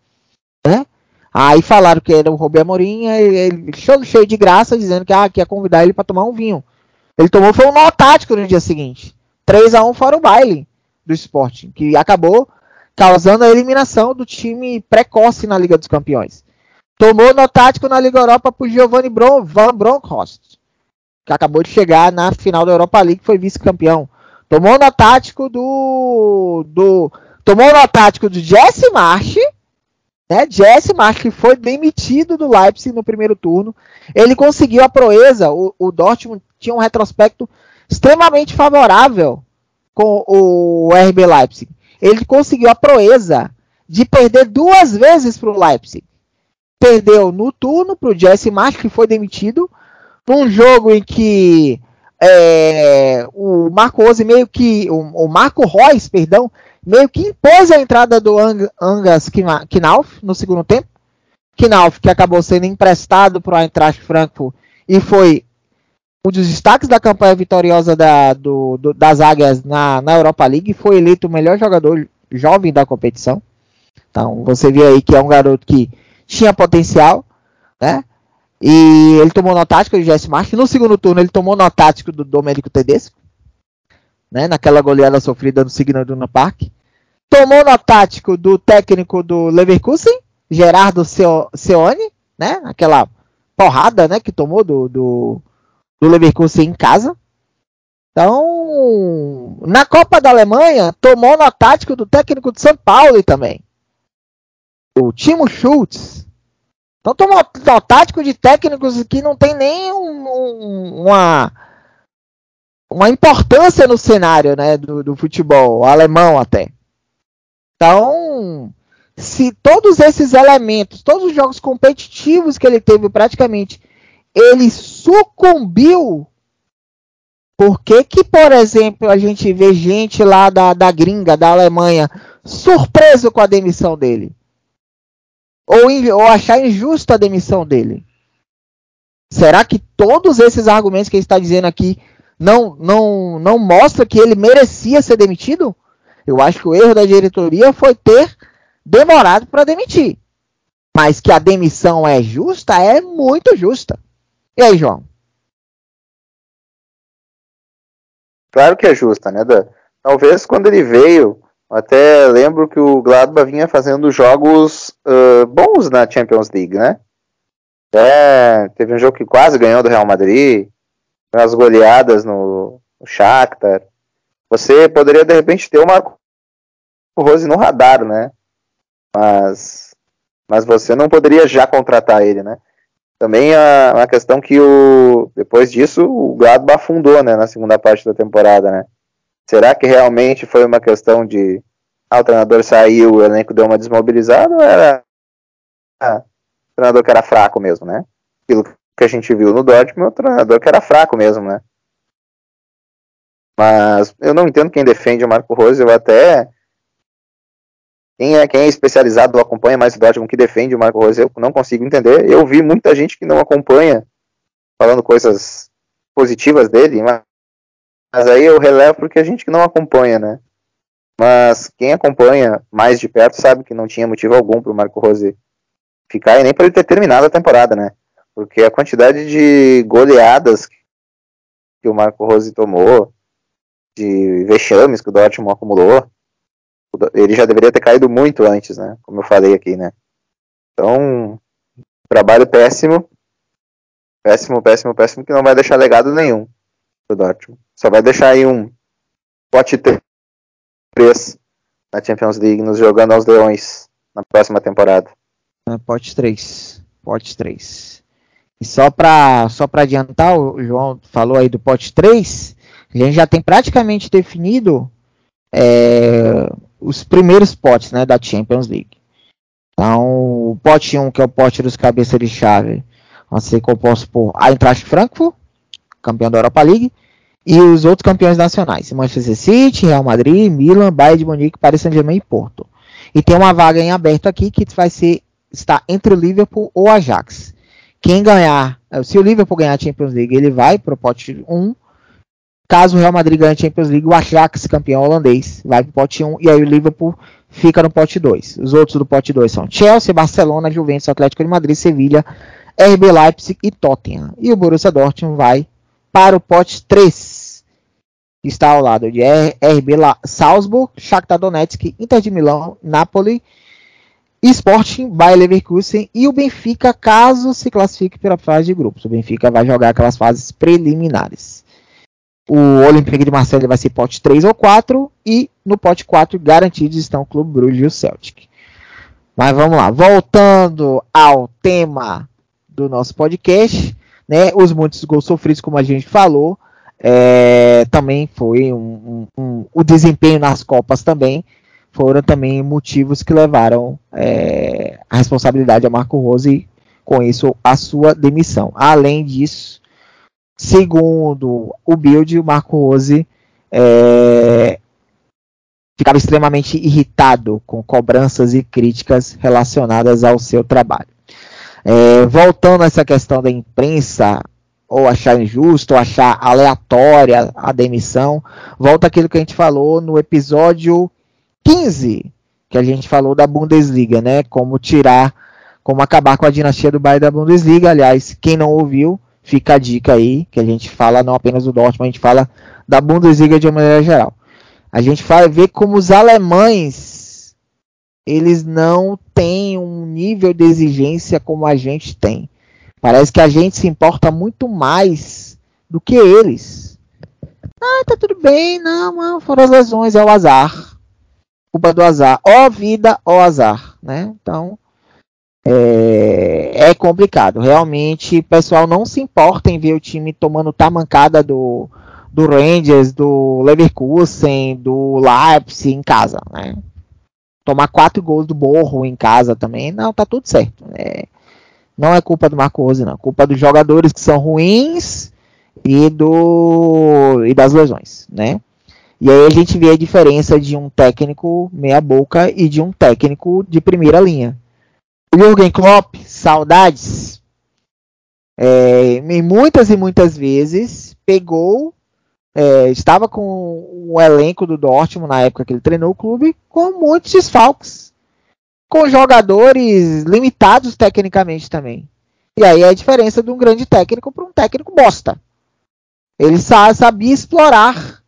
né? Aí falaram que era o Rubem Amorim, ele cheio, cheio de graça, dizendo que, ah, que ia convidar ele para tomar um vinho. Ele tomou foi um nó tático no dia seguinte. 3 a 1 fora o baile do Sporting, que acabou causando a eliminação do time precoce na Liga dos Campeões. Tomou no tático na Liga Europa por Giovanni Bron Van Bronckhorst, que acabou de chegar na final da Europa League, foi vice-campeão. Tomou no tático do, do tomou no tático do Jesse March, né? Jesse March que foi demitido do Leipzig no primeiro turno. Ele conseguiu a proeza, o, o Dortmund tinha um retrospecto extremamente favorável com o RB Leipzig. Ele conseguiu a proeza de perder duas vezes para o Leipzig. Perdeu no turno para o Jesse March, que foi demitido, num jogo em que é, o Marco Rose meio que. O, o, Marco Reus, perdão, meio que impôs a entrada do Ang, Angas Knauf no segundo tempo. Knauf, que acabou sendo emprestado para o Eintracht Frankfurt e foi um dos destaques da campanha vitoriosa da, do, do, das Águias na, na Europa League, foi eleito o melhor jogador jovem da competição. Então, você vê aí que é um garoto que tinha potencial, né? E ele tomou no tático do Jesse March. No segundo turno, ele tomou no tático do Domenico Tedesco, né? Naquela goleada sofrida no Signal Iduna Park. Tomou no tático do técnico do Leverkusen, Gerardo Seone, né? Aquela porrada, né? Que tomou do, do do Leverkusen em casa. Então, na Copa da Alemanha, tomou no tático do técnico de São Paulo também. O Timo Schultz. Então tomou no tático de técnicos que não tem nem um, um, uma, uma importância no cenário né, do, do futebol alemão até. Então, se todos esses elementos, todos os jogos competitivos que ele teve praticamente ele sucumbiu. Por que, que, por exemplo, a gente vê gente lá da, da gringa, da Alemanha, surpreso com a demissão dele? Ou, ou achar injusta a demissão dele? Será que todos esses argumentos que ele está dizendo aqui não, não, não mostra que ele merecia ser demitido? Eu acho que o erro da diretoria foi ter demorado para demitir. Mas que a demissão é justa, é muito justa. E aí, João? Claro que é justa, né, Dan? Talvez quando ele veio, até lembro que o Gladbach vinha fazendo jogos uh, bons na Champions League, né? É, teve um jogo que quase ganhou do Real Madrid, umas goleadas no, no Shakhtar. Você poderia de repente ter o Marco Rose no radar, né? Mas, mas você não poderia já contratar ele, né? Também a, uma questão que o, depois disso o Gladbach afundou né, na segunda parte da temporada. Né? Será que realmente foi uma questão de ah, o treinador saiu, o elenco deu uma desmobilizada ou era ah, o treinador que era fraco mesmo, né? Aquilo que a gente viu no Dortmund, o treinador que era fraco mesmo, né? Mas eu não entendo quem defende o Marco Rose, eu até quem é, quem é especializado acompanha mais o Dortmund, que defende o Marco Rose, eu não consigo entender. Eu vi muita gente que não acompanha falando coisas positivas dele, mas, mas aí eu relevo porque a gente que não acompanha, né? Mas quem acompanha mais de perto sabe que não tinha motivo algum para o Marco Rose ficar e nem para ele ter terminado a temporada, né? Porque a quantidade de goleadas que o Marco Rose tomou, de vexames que o Dortmund acumulou, ele já deveria ter caído muito antes, né? Como eu falei aqui, né? Então, trabalho péssimo. Péssimo, péssimo, péssimo, que não vai deixar legado nenhum Dortmund. Só vai deixar aí um pote 3 na Champions League, nos jogando aos leões na próxima temporada. É, pote 3. Pote 3. E só para só pra adiantar, o João falou aí do pote 3, a gente já tem praticamente definido é, os primeiros potes né, da Champions League. Então, o pote 1, que é o pote dos cabeças de chave, vai ser composto por Eintracht Frankfurt, campeão da Europa League, e os outros campeões nacionais, Manchester City, Real Madrid, Milan, Bayern de Munique, Paris Saint-Germain e Porto. E tem uma vaga em aberto aqui que vai ser está entre o Liverpool ou Ajax. Quem ganhar, se o Liverpool ganhar a Champions League, ele vai para o pote 1 Caso o Real Madrid ganhe a Champions League, o Ajax, campeão holandês, vai para o pote 1 e aí o Liverpool fica no pote 2. Os outros do pote 2 são Chelsea, Barcelona, Juventus, Atlético de Madrid, Sevilha, RB Leipzig e Tottenham. E o Borussia Dortmund vai para o pote 3. Está ao lado de RB Salzburg, Shakhtar Donetsk, Inter de Milão, Napoli, Sporting, Bayer Leverkusen e o Benfica, caso se classifique pela fase de grupos. O Benfica vai jogar aquelas fases preliminares. O Olympique de Marseille vai ser pote 3 ou 4 e no pote 4 garantidos estão o Clube Bruges e o Celtic. Mas vamos lá, voltando ao tema do nosso podcast, né? Os muitos gols sofridos, como a gente falou, é, também foi um, um, um, o desempenho nas Copas também foram também motivos que levaram é, a responsabilidade a Marco Rose e com isso a sua demissão. Além disso, segundo o Build, o Marco Rose é, ficava extremamente irritado com cobranças e críticas relacionadas ao seu trabalho. É, voltando a essa questão da imprensa, ou achar injusto, ou achar aleatória a demissão, volta aquilo que a gente falou no episódio 15, que a gente falou da Bundesliga, né? Como tirar, como acabar com a dinastia do Bayern da Bundesliga. Aliás, quem não ouviu, fica a dica aí, que a gente fala não apenas do Dortmund, a gente fala da Bundesliga de uma maneira geral. A gente fala, vê como os alemães eles não têm um nível de exigência como a gente tem. Parece que a gente se importa muito mais do que eles. Ah, tá tudo bem, não, não foram as lesões, é o azar. Culpa do azar. Ó vida, ó azar, né? Então, é, é, complicado. Realmente, o pessoal não se importa em ver o time tomando tamancada do, do Rangers, do Leverkusen, do Leipzig em casa, né? Tomar quatro gols do Borro em casa também, não, tá tudo certo. Né? Não é culpa do Marco Rose, não. Culpa dos jogadores que são ruins e do e das lesões, né? E aí a gente vê a diferença de um técnico meia boca e de um técnico de primeira linha. O Jürgen Klopp, saudades. É, muitas e muitas vezes pegou, é, estava com o elenco do Dortmund na época que ele treinou o clube com muitos desfalques com jogadores limitados tecnicamente também. E aí é a diferença de um grande técnico para um técnico bosta. Ele sabia explorar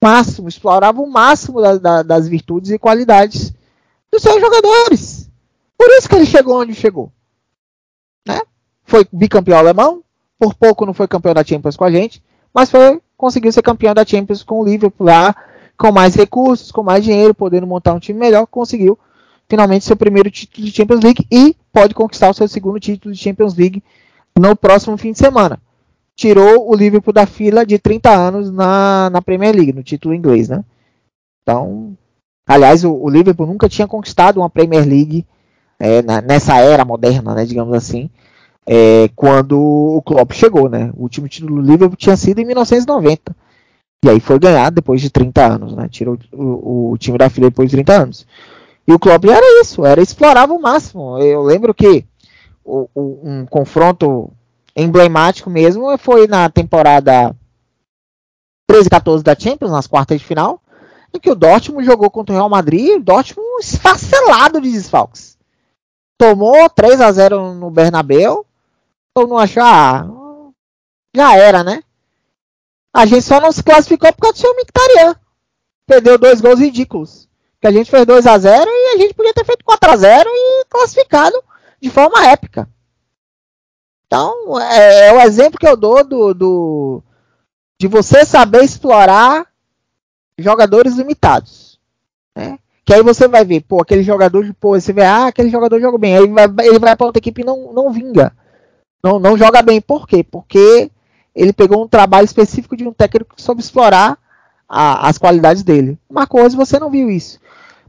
o máximo, explorava o máximo da, da, das virtudes e qualidades dos seus jogadores. Por isso que ele chegou onde chegou. Né? Foi bicampeão alemão, por pouco não foi campeão da Champions com a gente, mas foi conseguiu ser campeão da Champions com o Liverpool lá, com mais recursos, com mais dinheiro, podendo montar um time melhor, conseguiu finalmente seu primeiro título de Champions League e pode conquistar o seu segundo título de Champions League no próximo fim de semana. Tirou o Liverpool da fila de 30 anos na, na Premier League, no título inglês, né? Então, aliás, o, o Liverpool nunca tinha conquistado uma Premier League é, na, nessa era moderna, né, digamos assim, é, quando o Klopp chegou, né? O último título do Liverpool tinha sido em 1990. E aí foi ganhado depois de 30 anos, né? Tirou o, o time da fila depois de 30 anos. E o Klopp era isso, era explorava o máximo. Eu lembro que o, o, um confronto emblemático mesmo foi na temporada 13 14 da Champions, nas quartas de final, em que o Dortmund jogou contra o Real Madrid, o Dortmund esfacelado de desfalques. Tomou 3 a 0 no Bernabéu, todo mundo achou, ah, já era, né? A gente só não se classificou por causa do seu Mictarian. Perdeu dois gols ridículos que a gente fez 2 a 0 e a gente podia ter feito 4 a 0 e classificado de forma épica. Então, é, é o exemplo que eu dou do, do, de você saber explorar jogadores limitados. Né? Que aí você vai ver, pô, aquele jogador, pô, você vê, ah, aquele jogador joga bem. Aí ele vai, ele vai para outra equipe e não, não vinga. Não, não joga bem. Por quê? Porque ele pegou um trabalho específico de um técnico que soube explorar a, as qualidades dele. Marco Rose, você não viu isso.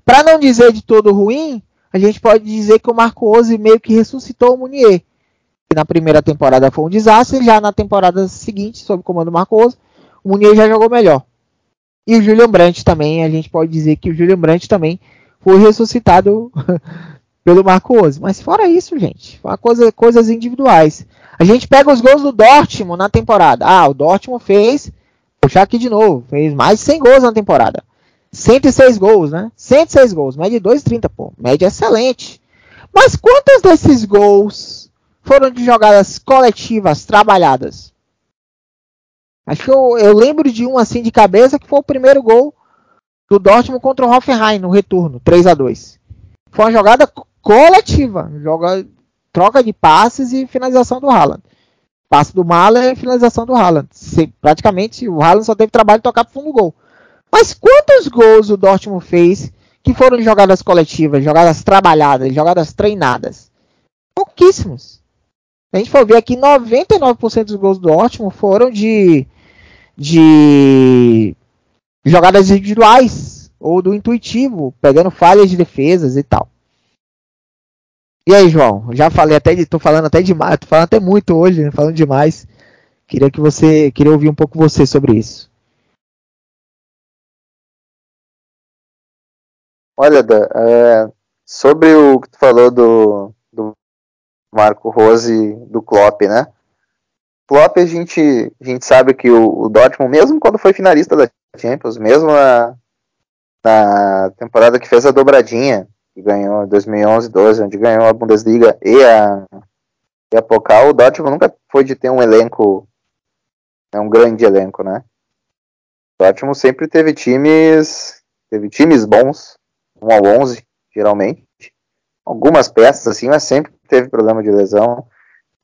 Para não dizer de todo ruim, a gente pode dizer que o Marco Rose meio que ressuscitou o Munier. Que na primeira temporada foi um desastre, já na temporada seguinte, sob o comando do Marco Rose, o Munier já jogou melhor. E o Julian Brandt também, a gente pode dizer que o Julian Brandt também foi ressuscitado pelo Marco Rose. Mas fora isso, gente, coisa, coisas individuais. A gente pega os gols do Dortmund na temporada. Ah, o Dortmund fez, puxar aqui de novo, fez mais de 100 gols na temporada. 106 gols, né? 106 gols, média de 2,30, pô. Média excelente. Mas quantos desses gols foram de jogadas coletivas, trabalhadas? Acho que eu, eu lembro de um assim de cabeça que foi o primeiro gol do Dortmund contra o Hoffenheim no retorno, 3 a 2 Foi uma jogada coletiva, joga, troca de passes e finalização do Haaland. Passe do Mahler e finalização do Haaland. Se, praticamente o Haaland só teve trabalho de tocar pro fundo do gol. Mas quantos gols o Dortmund fez que foram jogadas coletivas, jogadas trabalhadas, jogadas treinadas? Pouquíssimos. A gente for ver aqui, 99% dos gols do Dortmund foram de, de jogadas individuais ou do intuitivo, pegando falhas de defesas e tal. E aí, João? Já falei até de, tô falando até demais, tô falando até muito hoje, né? falando demais. Queria que você, queria ouvir um pouco você sobre isso. Olha, Dan, é, sobre o que tu falou do, do Marco Rose do Klopp, né? Klopp a gente, a gente sabe que o, o Dortmund, mesmo quando foi finalista da Champions, mesmo na, na temporada que fez a dobradinha, que ganhou em 2011, 12, onde ganhou a Bundesliga e a, e a Pokal, o Dortmund nunca foi de ter um elenco, é um grande elenco, né? O Dortmund sempre teve times, teve times bons, 1 ao 11, geralmente. Algumas peças assim, mas sempre teve problema de lesão.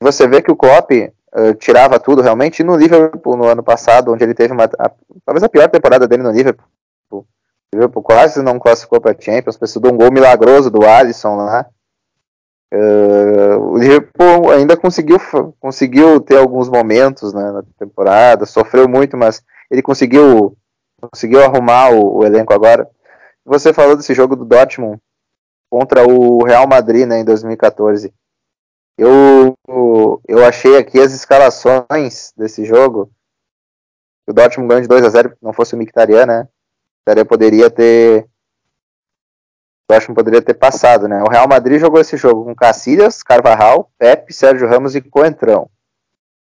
Você vê que o Klopp uh, tirava tudo realmente, no Liverpool no ano passado, onde ele teve uma, a, talvez a pior temporada dele no Liverpool, Liverpool quase não classificou para Champions, precisou de um gol milagroso do Alisson lá. Uh, o Liverpool ainda conseguiu, conseguiu ter alguns momentos né, na temporada, sofreu muito, mas ele conseguiu, conseguiu arrumar o, o, elenco agora. Você falou desse jogo do Dortmund contra o Real Madrid né, em 2014. Eu, eu achei aqui as escalações desse jogo. O Dortmund ganhou de 2 a 0 não fosse o Mkhitaryan, né? Mkhitaryan poderia ter acho que poderia ter passado, né? O Real Madrid jogou esse jogo com Cacilhas, Carvajal, Pepe, Sérgio Ramos e Coentrão.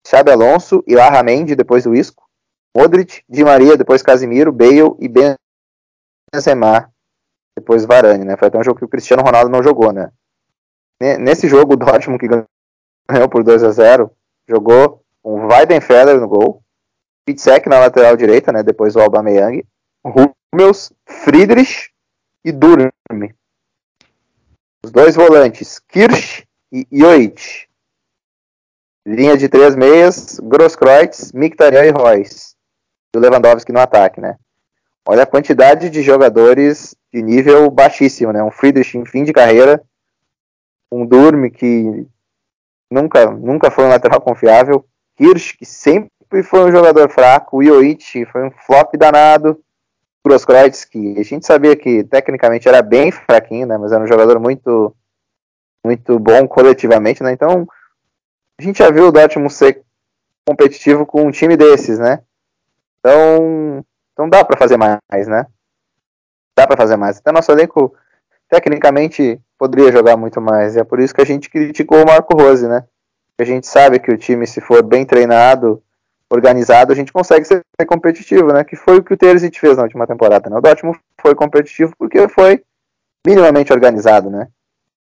Xabi Alonso e Larra Mendy depois do Isco. Modric, Di Maria, depois Casimiro, Bale e Benzema, depois Varane, né? Foi até um jogo que o Cristiano Ronaldo não jogou, né? Nesse jogo, o Dortmund que ganhou por 2 a 0 jogou com Weidenfeller no gol, Pitzek na lateral direita, né? Depois o Aubameyang, Hummels, Friedrich e Durmi. Os dois volantes, Kirsch e Joit. Linha de três meias, Grosskreutz, Mkhitaryan e Royce. E o Lewandowski no ataque, né? Olha a quantidade de jogadores de nível baixíssimo, né? Um Friedrich em fim de carreira, um Durmi que nunca, nunca foi um lateral confiável, Kirsch que sempre foi um jogador fraco, Joit foi um flop danado, Grosskreutz, que a gente sabia que tecnicamente era bem fraquinho, né, mas era um jogador muito muito bom coletivamente, né? Então, a gente já viu o Dortmund ser competitivo com um time desses, né? Então, então dá para fazer mais, né? Dá para fazer mais. Até nosso elenco tecnicamente poderia jogar muito mais. E é por isso que a gente criticou o Marco Rose, né? A gente sabe que o time, se for bem treinado, organizado, a gente consegue ser competitivo, né? Que foi o que o Terzic fez na última temporada, né? O Dortmund foi competitivo porque foi minimamente organizado, né?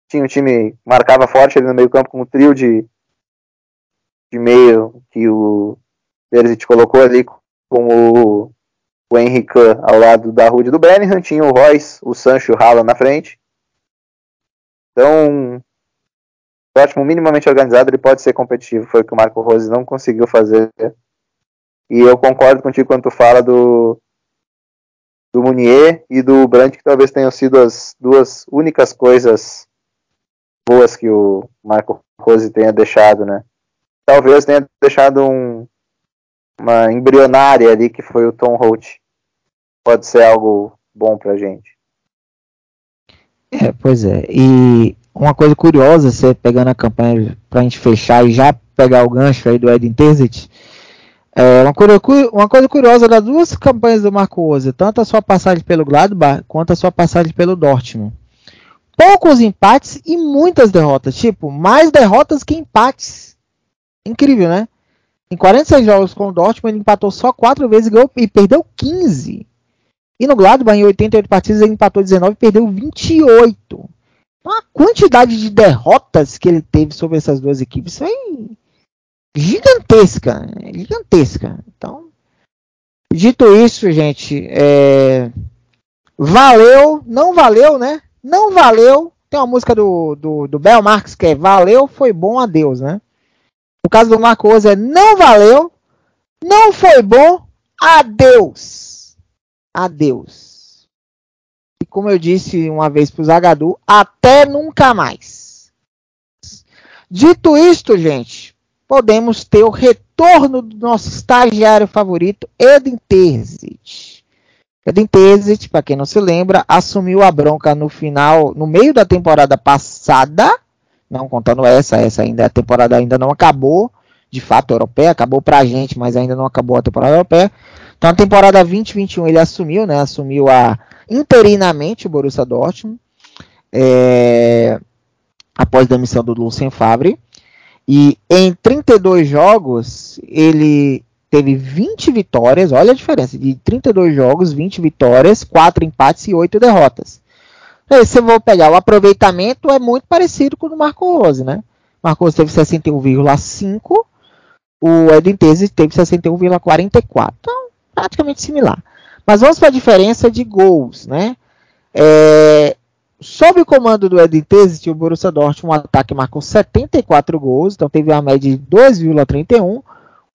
Tinha um time marcava forte ali no meio campo com um trio de, de meio que o Terzic colocou ali com o, o Henrique ao lado da Rude do Bellingham, tinha o Royce, o Sancho e o Haaland na frente. Então, o Dortmund minimamente organizado, ele pode ser competitivo, foi o que o Marco Rose não conseguiu fazer e eu concordo contigo quando tu fala do, do Munier e do Brandt, que talvez tenham sido as duas únicas coisas boas que o Marco Rose tenha deixado, né? Talvez tenha deixado um, uma embrionária ali que foi o Tom Holt. Pode ser algo bom pra gente. É, pois é. E uma coisa curiosa, você pegando a campanha pra gente fechar e já pegar o gancho aí do Edin Terzic, é, uma, uma, coisa curiosa das duas campanhas do Marco Rose, tanto a sua passagem pelo Gladbach quanto a sua passagem pelo Dortmund. Poucos empates e muitas derrotas. Tipo, mais derrotas que empates. Incrível, né? Em 46 jogos com o Dortmund, ele empatou só 4 vezes e, ganhou, e perdeu 15. E no Gladbach, em 88 partidas, ele empatou 19 e perdeu 28. Então, a quantidade de derrotas que ele teve sobre essas duas equipes foi gigantesca, gigantesca. Então, Dito isso, gente, é... valeu, não valeu, né? Não valeu. Tem uma música do, do, do Bel Marques que é Valeu, foi bom, adeus, né? No caso do Marcos é Não valeu, não foi bom, adeus. Adeus. E como eu disse uma vez para o Zagadu, até nunca mais. Dito isto, gente, podemos ter o retorno do nosso estagiário favorito, Edin Terzic. Edin Terzic, para quem não se lembra, assumiu a bronca no final, no meio da temporada passada, não contando essa, essa ainda a temporada ainda não acabou, de fato europeia, acabou para a gente, mas ainda não acabou a temporada europeia. Então a temporada 2021 ele assumiu, né? Assumiu a interinamente o Borussia Dortmund é, após a demissão do Lucien Favre. E em 32 jogos, ele teve 20 vitórias, olha a diferença, de 32 jogos, 20 vitórias, 4 empates e 8 derrotas. Aí, se eu vou pegar o aproveitamento, é muito parecido com o do Marco Rose, né? Marco Rose teve 61,5, o Edwin Tese teve 61,44. Então, praticamente similar. Mas vamos para a diferença de gols, né? É, Sob o comando do Edin Terzic, o Borussia Dortmund, um ataque marcou 74 gols, então teve uma média de 2,31,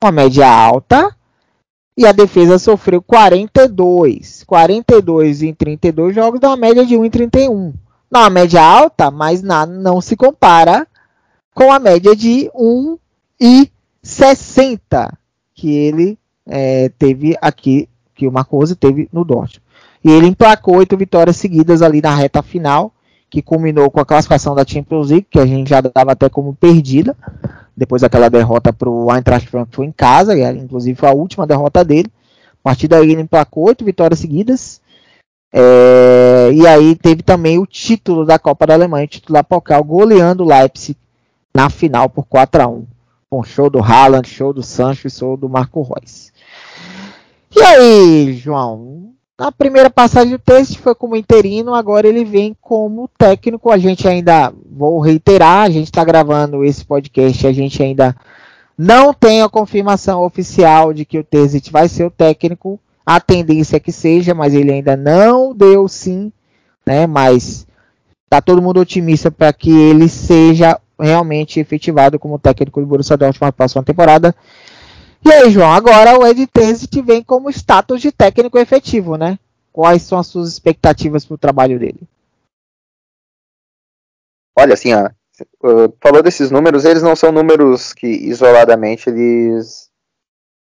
uma média alta, e a defesa sofreu 42. 42 em 32 jogos dá uma média de 1,31. Dá uma média alta, mas nada não se compara com a média de 1,60 que ele é, teve aqui, que o Marcose teve no Dortmund. E ele emplacou oito vitórias seguidas ali na reta final, que culminou com a classificação da Champions League, que a gente já dava até como perdida, depois daquela derrota para o Eintracht Frankfurt em casa, inclusive foi a última derrota dele. A partir daí ele emplacou oito vitórias seguidas. É, e aí teve também o título da Copa da Alemanha, o título da Pokal, goleando o Leipzig na final por 4 a 1 com show do Haaland, show do Sancho e show do Marco Reus. E aí, João? Na primeira passagem do teste foi como interino, agora ele vem como técnico. A gente ainda, vou reiterar, a gente está gravando esse podcast, a gente ainda não tem a confirmação oficial de que o Tesit vai ser o técnico. A tendência é que seja, mas ele ainda não deu sim, né? Mas tá todo mundo otimista para que ele seja realmente efetivado como técnico do Borussia Dortmund na próxima temporada. E aí, João, agora o Ed Terzic vem como status de técnico efetivo, né? Quais são as suas expectativas para o trabalho dele? Olha, assim, ó, falou desses números, eles não são números que isoladamente eles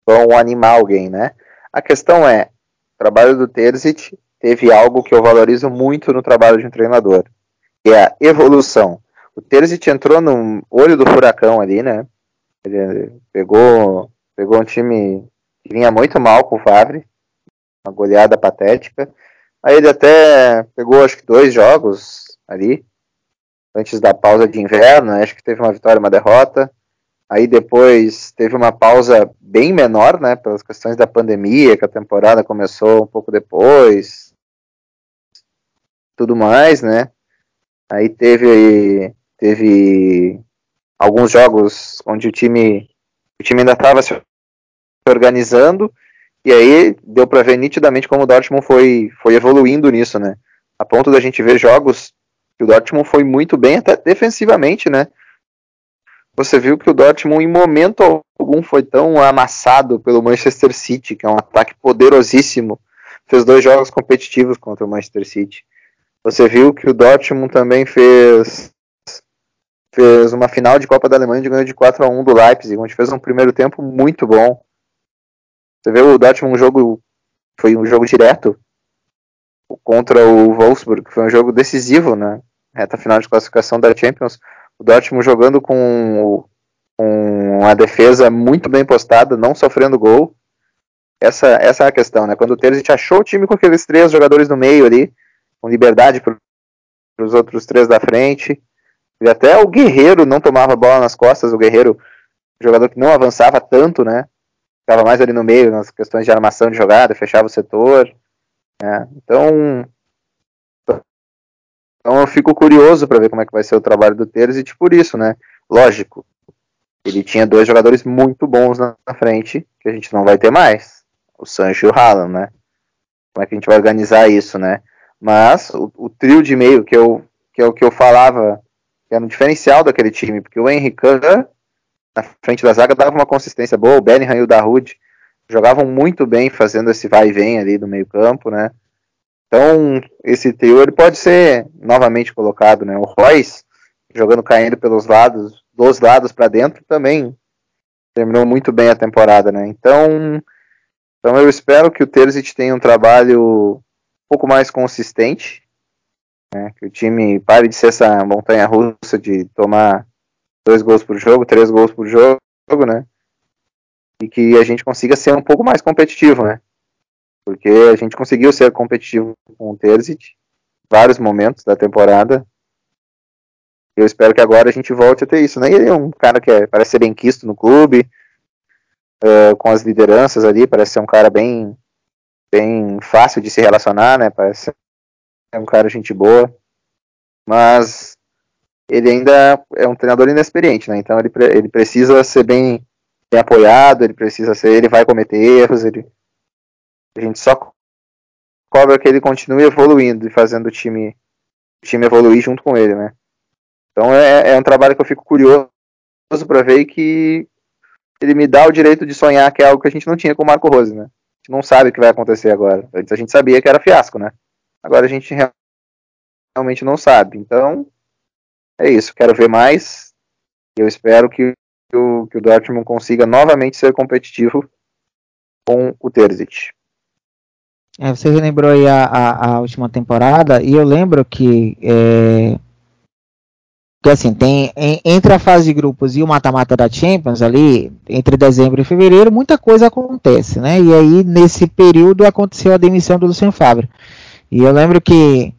vão animar alguém, né? A questão é, o trabalho do Terzic teve algo que eu valorizo muito no trabalho de um treinador, que é a evolução. O Terzic entrou no olho do furacão ali, né? Ele pegou Pegou um time que vinha muito mal com o Favre, uma goleada patética. Aí ele até pegou acho que dois jogos ali, antes da pausa de inverno, acho que teve uma vitória e uma derrota. Aí depois teve uma pausa bem menor, né, pelas questões da pandemia, que a temporada começou um pouco depois. Tudo mais, né? Aí teve teve alguns jogos onde o time o time ainda estava se organizando, e aí deu para ver nitidamente como o Dortmund foi, foi evoluindo nisso, né? A ponto da gente ver jogos que o Dortmund foi muito bem, até defensivamente, né? Você viu que o Dortmund, em momento algum, foi tão amassado pelo Manchester City, que é um ataque poderosíssimo. Fez dois jogos competitivos contra o Manchester City. Você viu que o Dortmund também fez fez uma final de Copa da Alemanha de ganho de 4 a 1 do Leipzig, onde fez um primeiro tempo muito bom. Você vê o Dortmund um jogo foi um jogo direto contra o Wolfsburg, foi um jogo decisivo, né? Reta final de classificação da Champions. O Dortmund jogando com, com defesa muito bem postada, não sofrendo gol. Essa, essa é a questão, né? Quando o Terzic achou o time com aqueles três jogadores no meio ali, com liberdade para os outros três da frente, e até o Guerreiro não tomava bola nas costas, o Guerreiro, jogador que não avançava tanto, né? Ficava mais ali no meio, nas questões de armação de jogada, fechava o setor. Né? Então, então eu fico curioso para ver como é que vai ser o trabalho do Terzic por isso, né? Lógico, ele tinha dois jogadores muito bons na frente, que a gente não vai ter mais. o Sancho e o Haaland, né? Como é que a gente vai organizar isso, né? Mas o, o trio de meio que eu que é o que eu falava era um diferencial daquele time, porque o Henrique na frente da zaga dava uma consistência boa, o Bellingham e o Dahoud jogavam muito bem fazendo esse vai e vem ali do meio campo, né? Então, esse trio ele pode ser novamente colocado, né? O Royce jogando caindo pelos lados, dos lados para dentro também terminou muito bem a temporada, né? Então, então eu espero que o Terzic tenha um trabalho um pouco mais consistente, né? Que o time pare de ser essa montanha russa de tomar dois gols por jogo, três gols por jogo, né? E que a gente consiga ser um pouco mais competitivo, né? Porque a gente conseguiu ser competitivo com o Terzic vários momentos da temporada. Eu espero que agora a gente volte a ter isso, né? Ele é um cara que é, parece ser bem quisto no clube, uh, com as lideranças ali, parece ser um cara bem, bem fácil de se relacionar, né? Parece um cara gente boa, mas ele ainda é um treinador inexperiente, né? Então ele, ele precisa ser bem, bem apoiado, ele precisa ser, ele vai cometer erros, ele a gente só cobra que ele continue evoluindo e fazendo o time, o time evoluir junto com ele, né? Então é, é um trabalho que eu fico curioso para ver e que ele me dá o direito de sonhar, que é algo que a gente não tinha com o Marco Rose, né? A gente não sabe o que vai acontecer agora. Antes a gente sabia que era fiasco, né? Agora a gente realmente não sabe. Então, é isso. Quero ver mais. Eu espero que o, que o Dortmund consiga novamente ser competitivo com o Terzic. É, você lembrou aí a, a, a, última temporada, e eu lembro que, é, que assim, tem entre a fase de grupos e o mata-mata da Champions ali, entre dezembro e fevereiro, muita coisa acontece, né? E aí, nesse período, aconteceu a demissão do Lucien Favre. E eu lembro que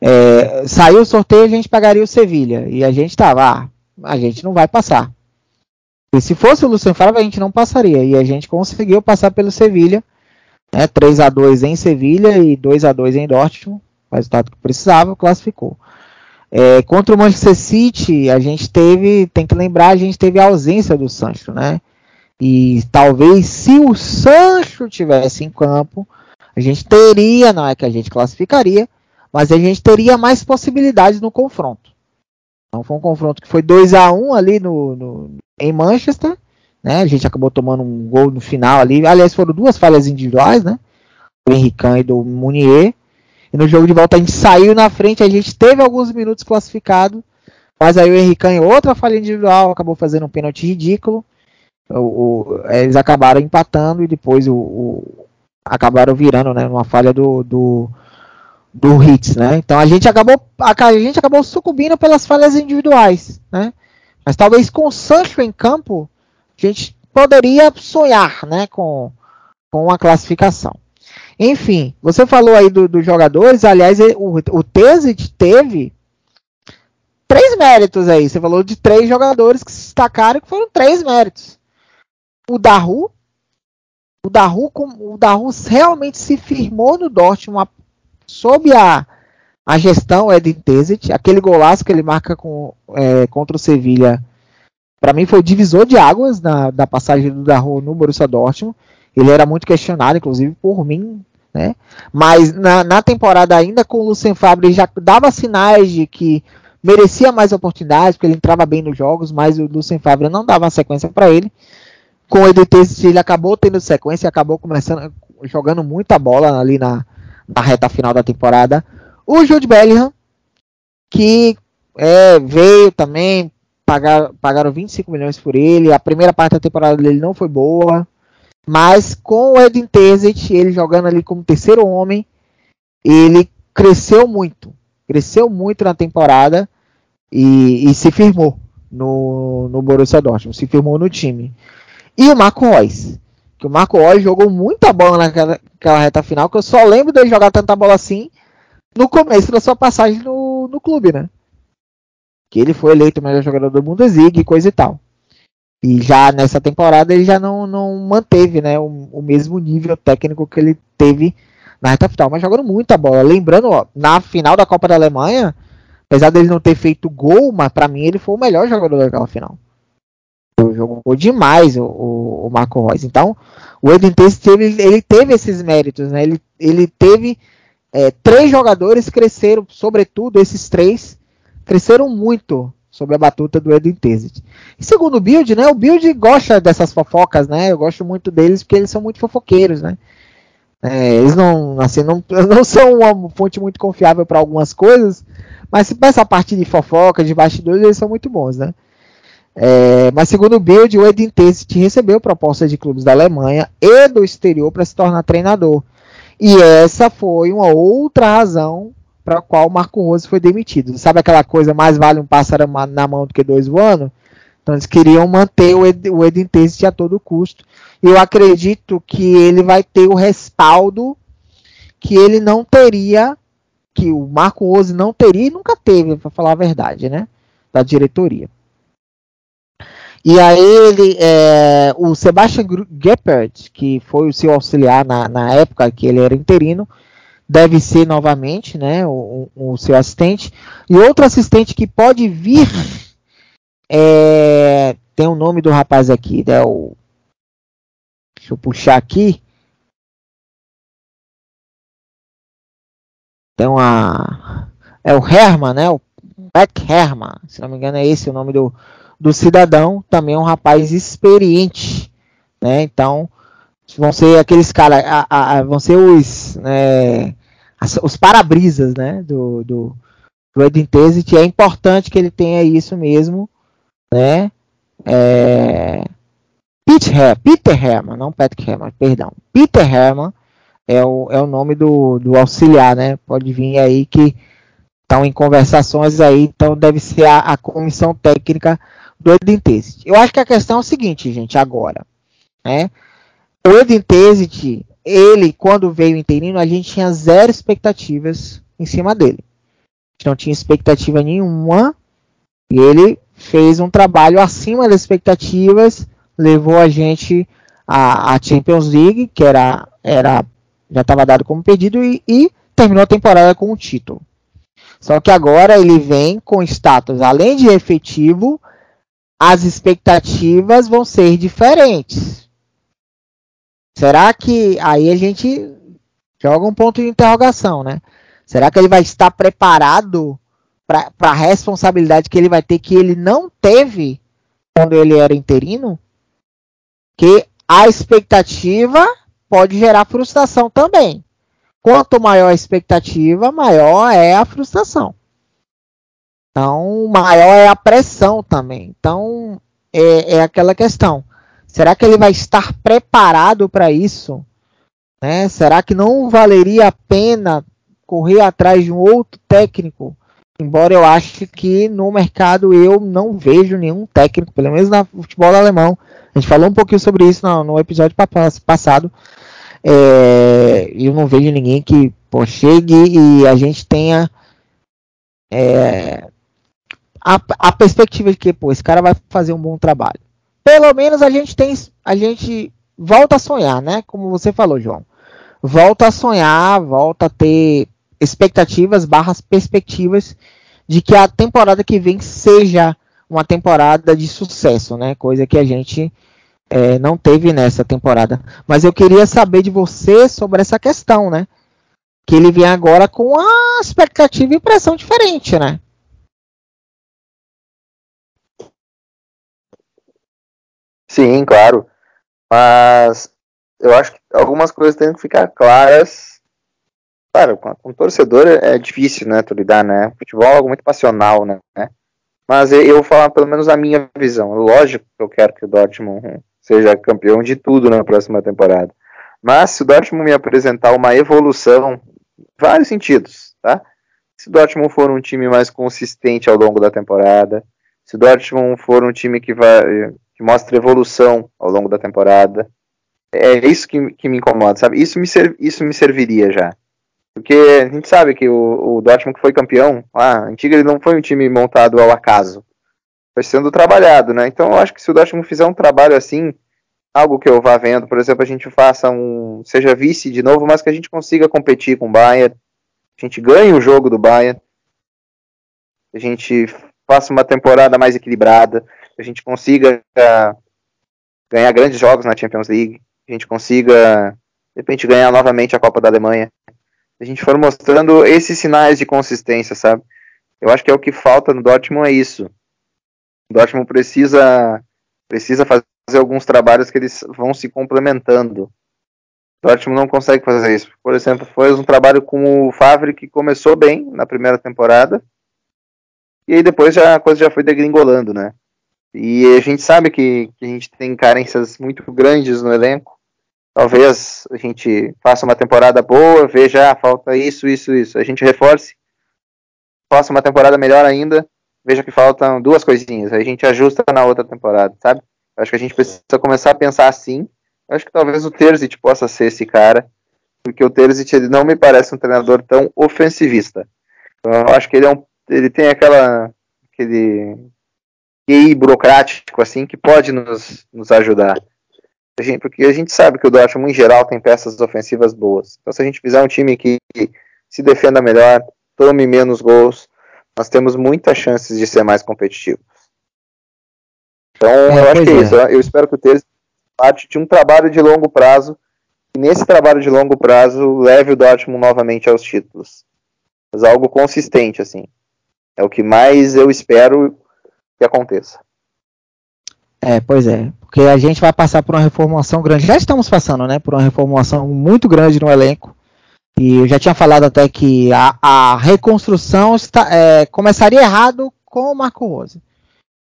é, saiu o sorteio, a gente pagaria o Sevilha, e a gente tava, ah, a gente não vai passar. E se fosse o Lucien Favre, a gente não passaria, e a gente conseguiu passar pelo Sevilha, né, 3 a 2 em Sevilha e 2 a 2 em Dortmund, o resultado que precisava, classificou. É, contra o Manchester City, a gente teve, tem que lembrar, a gente teve a ausência do Sancho, né? E talvez se o Sancho tivesse em campo, a gente teria, não é que a gente classificaria, mas a gente teria mais possibilidades no confronto. Então foi um confronto que foi 2 a 1 ali no, no, em Manchester, né? A gente acabou tomando um gol no final ali. Aliás, foram duas falhas individuais, né? Do Henrique e do Munier. E no jogo de volta a gente saiu na frente, a gente teve alguns minutos classificado. Mas aí o Henrique, outra falha individual, acabou fazendo um pênalti ridículo. O, o, eles acabaram empatando e depois o acabaram virando, né? Uma falha do, do, do Hits, né? Então a gente acabou a, gente acabou sucumbindo pelas falhas individuais, né? Mas talvez com o Sancho em campo a gente poderia sonhar né, com, com a classificação. Enfim, você falou aí dos do jogadores, aliás, o, o Tezit teve três méritos aí. Você falou de três jogadores que se destacaram, que foram três méritos. O Daru, o Daru, o Daru realmente se firmou no Dortmund sob a, a gestão Edin Tezit, aquele golaço que ele marca com, é, contra o Sevilha para mim foi divisor de águas na, da passagem do Darro no Borussia Dortmund. Ele era muito questionado, inclusive por mim, né? Mas na, na temporada ainda com o Lucien Favre já dava sinais de que merecia mais oportunidades, porque ele entrava bem nos jogos, mas o Lucien Favre não dava sequência para ele. Com o EDT, ele acabou tendo sequência, acabou começando jogando muita bola ali na, na reta final da temporada. O Jude Bellingham, que é, veio também pagar, pagaram 25 milhões por ele. A primeira parte da temporada dele não foi boa. Mas com o Edin Terzic, ele jogando ali como terceiro homem, ele cresceu muito. Cresceu muito na temporada e, e se firmou no, no Borussia Dortmund. Se firmou no time. E o Marco Reus. Que o Marco Reus jogou muita bola naquela, naquela reta final, que eu só lembro dele jogar tanta bola assim no começo da sua passagem no, no clube, né? que ele foi eleito o melhor jogador do Bundesliga e coisa e tal. E já nessa temporada ele já não, não manteve né, o, o mesmo nível técnico que ele teve na reta final, mas jogando muita bola. Lembrando, ó, na final da Copa da Alemanha, apesar dele não ter feito gol, mas para mim ele foi o melhor jogador daquela final. Jogou demais o, o, o Marco Reus. Então, o Eden teve, ele teve esses méritos, né? Ele, ele teve é, três jogadores cresceram, sobretudo esses três, cresceram muito sobre a batuta do Eden Tezit. E segundo o Build, né? O Build gosta dessas fofocas, né? Eu gosto muito deles porque eles são muito fofoqueiros, né? É, eles não, assim, não, não são uma fonte muito confiável para algumas coisas, mas se essa parte de fofoca, de bastidores, eles são muito bons, né? É, mas segundo o Bild, o Edin Terzic recebeu propostas de clubes da Alemanha e do exterior para se tornar treinador. E essa foi uma outra razão para a qual Marco Rose foi demitido. Sabe aquela coisa, mais vale um pássaro na mão do que dois voando? Então eles queriam manter o, Ed, o Edin Terzic a todo custo. E eu acredito que ele vai ter o respaldo que ele não teria, que o Marco Rose não teria e nunca teve, para falar a verdade, né? Da diretoria. E aí ele, é, o Sebastian Geppert, que foi o seu auxiliar na, na época que ele era interino, deve ser novamente, né, o, o seu assistente. E outro assistente que pode vir, é, tem o nome do rapaz aqui, né, o, deixa eu puxar aqui. Tem uma, é o Herman, né, o Pat Herman, se não me engano é esse o nome do do cidadão também é um rapaz experiente, né? Então vão ser aqueles caras, vão ser os, né, os para-brisas, né? Do, do, do Edin Tezit. É importante que ele tenha isso mesmo, né? É, Peter, Her Peter Herman, não Patrick Herman, perdão. Peter Herman é o, é o nome do, do auxiliar, né? Pode vir aí que estão em conversações aí, então deve ser a, a comissão técnica do Edentezit. Eu acho que a questão é o seguinte, gente, agora. Né? O Edentezit, ele, quando veio interino, a gente tinha zero expectativas em cima dele. A gente não tinha expectativa nenhuma. E ele fez um trabalho acima das expectativas, levou a gente à, Champions League, que era, era já estava dado como pedido, e, e terminou a temporada com o título. Só que agora ele vem com status, além de efetivo, as expectativas vão ser diferentes. Será que aí a gente joga um ponto de interrogação, né? Será que ele vai estar preparado para a responsabilidade que ele vai ter que ele não teve quando ele era interino? Que a expectativa pode gerar frustração também. Quanto maior a expectativa, maior é a frustração. Então, maior é a pressão também. Então, é, é aquela questão. Será que ele vai estar preparado para isso? Né? Será que não valeria a pena correr atrás de um outro técnico? Embora eu ache que no mercado eu não vejo nenhum técnico, pelo menos no futebol alemão. A gente falou um pouquinho sobre isso no, no episódio passado. É, eu não vejo ninguém que pô, chegue e a gente tenha é, a, a perspectiva de que, pô, esse cara vai fazer um bom trabalho. Pelo menos a gente tem, a gente volta a sonhar, né? Como você falou, João. Volta a sonhar, volta a ter expectativas barras perspectivas de que a temporada que vem seja uma temporada de sucesso, né? Coisa que a gente é, não teve nessa temporada. Mas eu queria saber de você sobre essa questão, né? Que ele vem agora com a expectativa e pressão diferente, né? Sim, claro. Mas eu acho que algumas coisas têm que ficar claras. Claro, com, com torcedor é difícil, né, tu lidar, né? Futebol é algo muito passional, né? Mas eu vou falar pelo menos a minha visão. Lógico que eu quero que o Dortmund seja campeão de tudo na próxima temporada. Mas se o Dortmund me apresentar uma evolução, vários sentidos, tá? Se o Dortmund for um time mais consistente ao longo da temporada, se o Dortmund for um time que vai que mostra evolução ao longo da temporada. É isso que, que me incomoda, sabe? Isso me, ser, isso me serviria já. Porque a gente sabe que o, o Dortmund que foi campeão, a antiga ele não foi um time montado ao acaso. Foi sendo trabalhado, né? Então eu acho que se o Dortmund fizer um trabalho assim, algo que eu vá vendo, por exemplo, a gente faça um. seja vice de novo, mas que a gente consiga competir com o Bayern, a gente ganhe o jogo do Bayern, a gente faça uma temporada mais equilibrada, a gente consiga uh, ganhar grandes jogos na Champions League, a gente consiga, de repente, ganhar novamente a Copa da Alemanha. A gente for mostrando esses sinais de consistência, sabe? Eu acho que é o que falta no Dortmund é isso. O Dortmund precisa precisa fazer alguns trabalhos que eles vão se complementando. O Dortmund não consegue fazer isso. Por exemplo, foi um trabalho com o Favre que começou bem na primeira temporada e aí depois já, a coisa já foi degringolando, né? E a gente sabe que, que a gente tem carências muito grandes no elenco. Talvez a gente faça uma temporada boa, veja, ah, falta isso, isso, isso. A gente reforce, faça uma temporada melhor ainda, veja que faltam duas coisinhas. Aí a gente ajusta na outra temporada, sabe? Acho que a gente precisa começar a pensar assim Acho que talvez o Terzic possa ser esse cara, porque o Terzic ele não me parece um treinador tão ofensivista. Então, eu acho que ele, é um, ele tem aquela aquele QI burocrático assim que pode nos, nos ajudar. A gente, porque a gente sabe que o Dortmund em geral tem peças ofensivas boas. Então se a gente fizer um time que se defenda melhor, tome menos gols, nós temos muitas chances de ser mais competitivos. Então é, eu acho que é, é isso. Eu espero que o Terzic parte de um trabalho de longo prazo e nesse trabalho de longo prazo leve o Dortmund novamente aos títulos. Mas algo consistente, assim. É o que mais eu espero que aconteça. É, pois é. Porque a gente vai passar por uma reformulação grande. Já estamos passando, né? Por uma reformulação muito grande no elenco. E eu já tinha falado até que a, a reconstrução está, é, começaria errado com o Marco Rose.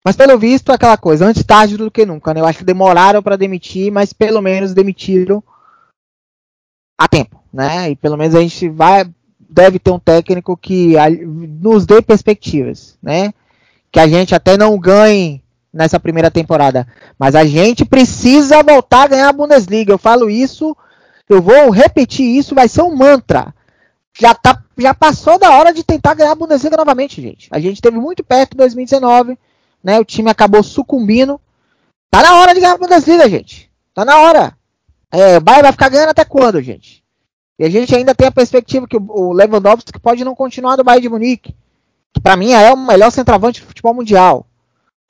Mas pelo visto, aquela coisa, antes tarde do que nunca, né? Eu acho que demoraram para demitir, mas pelo menos demitiram a tempo, né? E pelo menos a gente vai deve ter um técnico que nos dê perspectivas, né? Que a gente até não ganhe nessa primeira temporada, mas a gente precisa voltar a ganhar a Bundesliga. Eu falo isso, eu vou repetir isso, vai ser um mantra. Já tá, já passou da hora de tentar ganhar a Bundesliga novamente, gente. A gente teve muito perto em 2019 né? O time acabou sucumbindo. Tá na hora de ganhar a Bundesliga, gente. Tá na hora. É, o Bayern vai ficar ganhando até quando, gente? E a gente ainda tem a perspectiva que o Lewandowski pode não continuar do Bayern de Munique. Que para mim é o melhor centroavante do futebol mundial.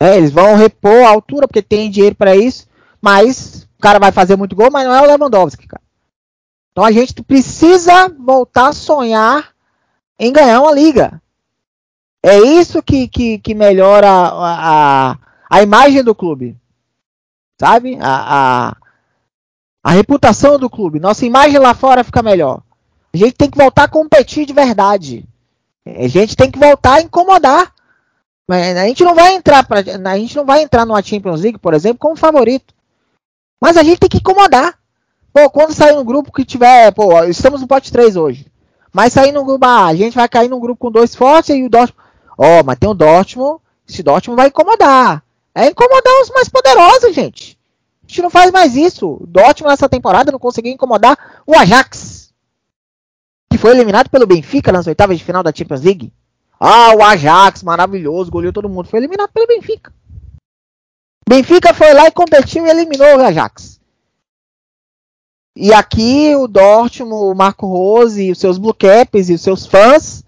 É, eles vão repor a altura porque tem dinheiro para isso. Mas o cara vai fazer muito gol, mas não é o Lewandowski, cara. Então a gente precisa voltar a sonhar em ganhar uma liga. É isso que, que, que melhora a, a, a, imagem do clube. Sabe? A, a, a reputação do clube. Nossa imagem lá fora fica melhor. A gente tem que voltar a competir de verdade. A gente tem que voltar a incomodar. A gente não vai entrar pra, a gente não vai entrar numa Champions League, por exemplo, como favorito. Mas a gente tem que incomodar. Pô, quando sair no grupo que tiver, pô, estamos no pote 3 hoje. Mas sair no grupo, ah, a gente vai cair num grupo com dois fortes e o Dortmund Ó, oh, mas tem o Dortmund. Esse Dortmund vai incomodar. É incomodar os mais poderosos, gente. A gente não faz mais isso. O Dortmund nessa temporada não conseguiu incomodar o Ajax. Que foi eliminado pelo Benfica nas oitavas de final da Champions League. Ah, o Ajax, maravilhoso, goleou todo mundo. Foi eliminado pelo Benfica. Benfica foi lá e competiu e eliminou o Ajax. E aqui o Dortmund, o Marco Rose, os seus Blue Caps e os seus fãs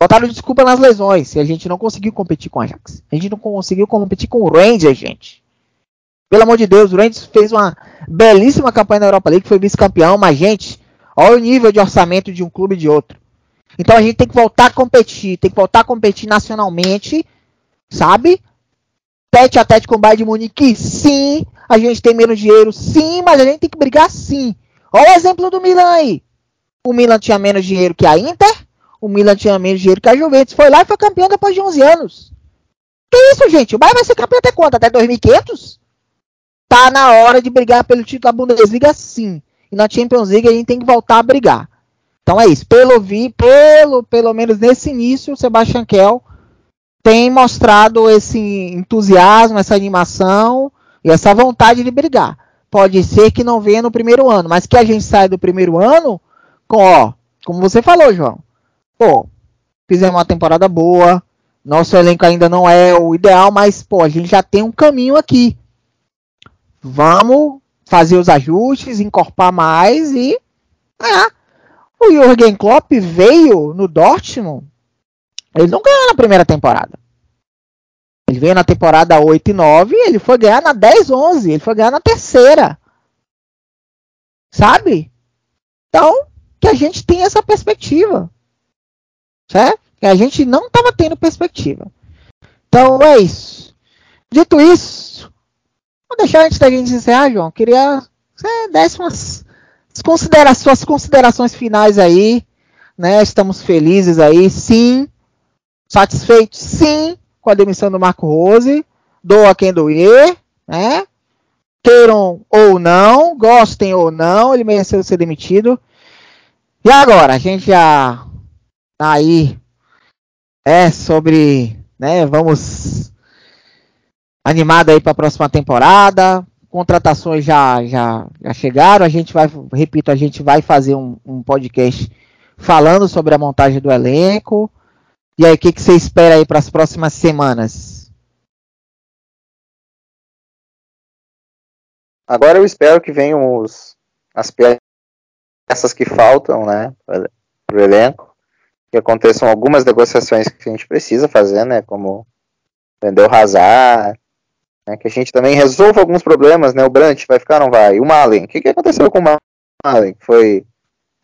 Botaram desculpa nas lesões. E a gente não conseguiu competir com o Ajax. A gente não conseguiu competir com o Rangers, gente. Pelo amor de Deus, o Rangers fez uma belíssima campanha na Europa League, foi vice-campeão, mas, gente, olha o nível de orçamento de um clube e de outro. Então a gente tem que voltar a competir, tem que voltar a competir nacionalmente, sabe? Tete a tete com o Bayern de Munique, sim. A gente tem menos dinheiro, sim, mas a gente tem que brigar sim. Olha o exemplo do Milan aí. O Milan tinha menos dinheiro que a Inter, o Milan tinha menos dinheiro que a Juventus. Foi lá e foi campeão depois de 11 anos. Que isso, gente? O Bayern vai ser campeão até quando? Até 2500? Tá na hora de brigar pelo título da Bundesliga, sim. E na Champions League a gente tem que voltar a brigar. Então é isso. Pelo vi, pelo, pelo menos nesse início, o Sebastian Kell tem mostrado esse entusiasmo, essa animação e essa vontade de brigar. Pode ser que não venha no primeiro ano, mas que a gente saia do primeiro ano com, ó, como você falou, João, pô, fizemos uma temporada boa. Nosso elenco ainda não é o ideal, mas, pô, a gente já tem um caminho aqui. Vamos fazer os ajustes, encorpar mais e ganhar. O Jürgen Klopp veio no Dortmund. Ele não ganhou na primeira temporada. Ele veio na temporada 8 e 9, ele foi ganhar na 10, 11, ele foi ganhar na terceira. Sabe? Então, que a gente tenha essa perspectiva. Certo? Que a gente não estava tendo perspectiva. Então é isso. Dito isso, vou deixar antes da gente encerrar, João. Queria que você desse umas considera suas considerações finais aí. Né? Estamos felizes aí, sim. Satisfeitos, sim, com a demissão do Marco Rose. Doa quem doer, né? Queiram ou não, gostem ou não, ele mereceu ser demitido. E agora, a gente já tá aí é sobre, né, vamos animado aí para a próxima temporada. Contratações já, já, já chegaram. A gente vai, repito, a gente vai fazer um, um podcast falando sobre a montagem do elenco. E aí, o que, que você espera aí para as próximas semanas? Agora eu espero que venham os, as peças que faltam, né, para o elenco, que aconteçam algumas negociações que a gente precisa fazer, né, como vender o Hazard, né, que a gente também resolva alguns problemas, né, o Brant vai ficar ou não vai, o Malen, o que, que aconteceu com o Malen, foi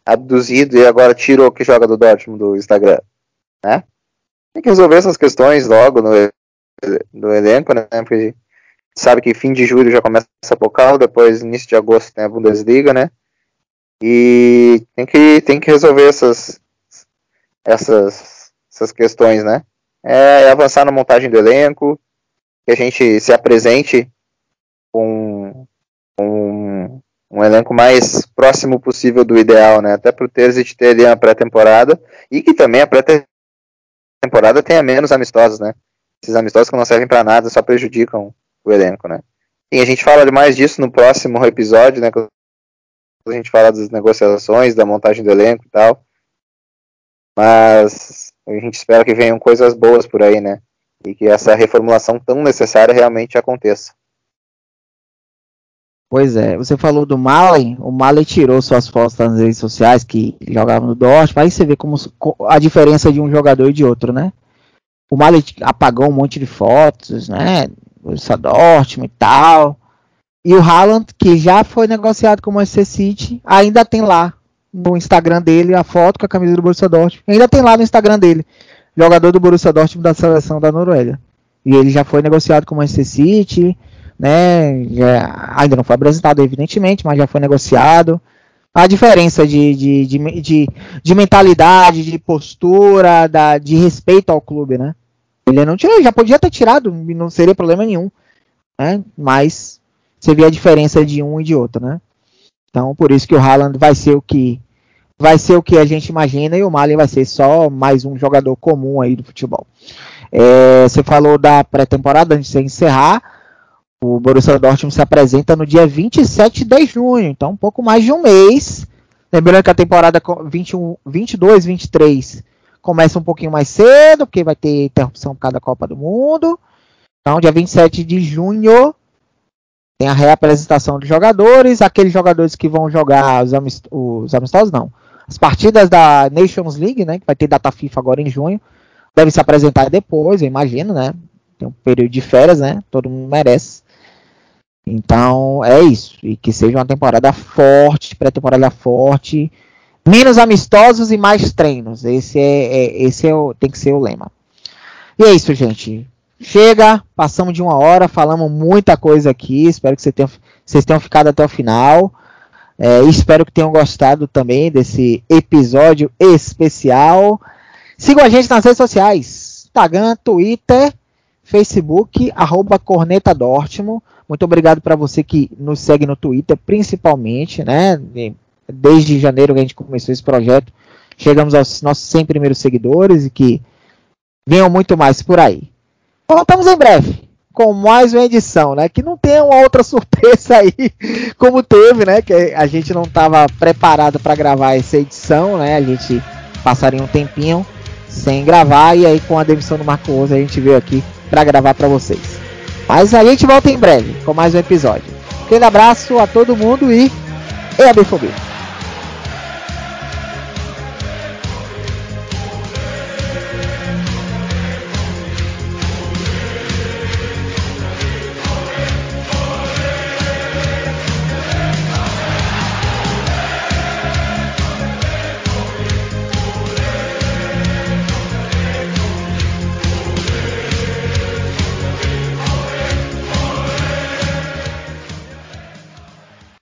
abduzido e agora tirou que joga do Dortmund do Instagram, né, tem que resolver essas questões logo no, no elenco, né, porque sabe que fim de julho já começa a Pocal, depois início de agosto tem a Bundesliga, né, e tem que, tem que resolver essas, essas, essas questões, né? É, é avançar na montagem do elenco, que a gente se apresente com, com um elenco mais próximo possível do ideal, né? Até para o Terzic ter ali uma pré-temporada e que também a pré-temporada tenha menos amistosos, né? Esses amistosos que não servem para nada, só prejudicam o elenco, né? E a gente fala mais disso no próximo episódio, né? a gente fala das negociações, da montagem do elenco e tal. Mas a gente espera que venham coisas boas por aí, né? E que essa reformulação tão necessária realmente aconteça. Pois é, você falou do Malen, o Malen tirou suas fotos nas redes sociais que jogava no Dortmund, aí você vê como a diferença de um jogador e de outro, né? O Malen apagou um monte de fotos, né? O Dortmund e tal. E o Haaland, que já foi negociado com o Manchester City, ainda tem lá no Instagram dele a foto com a camisa do Borussia Dortmund. Ainda tem lá no Instagram dele, jogador do Borussia Dortmund da seleção da Noruega. E ele já foi negociado com o Manchester City, né? Já, ainda não foi apresentado, evidentemente, mas já foi negociado. A diferença de, de, de, de, de mentalidade, de postura, da, de respeito ao clube, né? Ele não tirou, já podia ter tirado, não seria problema nenhum. Né? Mas você vê a diferença de um e de outro, né? Então, por isso que o Haaland vai ser o que vai ser o que a gente imagina e o Malen vai ser só mais um jogador comum aí do futebol. É, você falou da pré-temporada, antes de encerrar, o Borussia Dortmund se apresenta no dia 27 de junho, então um pouco mais de um mês. Lembrando que a temporada 21, 22, 23 começa um pouquinho mais cedo, porque vai ter interrupção por causa da Copa do Mundo. Então, dia 27 de junho, tem a reapresentação dos jogadores, aqueles jogadores que vão jogar os, amist os amistosos, não. As partidas da Nations League, né, que vai ter data FIFA agora em junho, devem se apresentar depois, eu imagino, né? Tem um período de férias, né? Todo mundo merece. Então, é isso. E que seja uma temporada forte, pré-temporada forte, menos amistosos e mais treinos. Esse é, é esse é o, tem que ser o lema. E é isso, gente. Chega, passamos de uma hora, falamos muita coisa aqui. Espero que vocês tenham, vocês tenham ficado até o final. É, espero que tenham gostado também desse episódio especial. Sigam a gente nas redes sociais: Instagram, Twitter, Facebook, arroba Corneta Dortmund. Muito obrigado para você que nos segue no Twitter, principalmente, né? Desde janeiro que a gente começou esse projeto, chegamos aos nossos 100 primeiros seguidores e que venham muito mais por aí. Voltamos em breve com mais uma edição, né? Que não tem uma outra surpresa aí, como teve, né? Que a gente não estava preparado para gravar essa edição, né? A gente passaria um tempinho sem gravar e aí com a demissão do Marco Rosa a gente veio aqui para gravar para vocês. Mas a gente volta em breve com mais um episódio. Aquele abraço a todo mundo e e a Bifobia.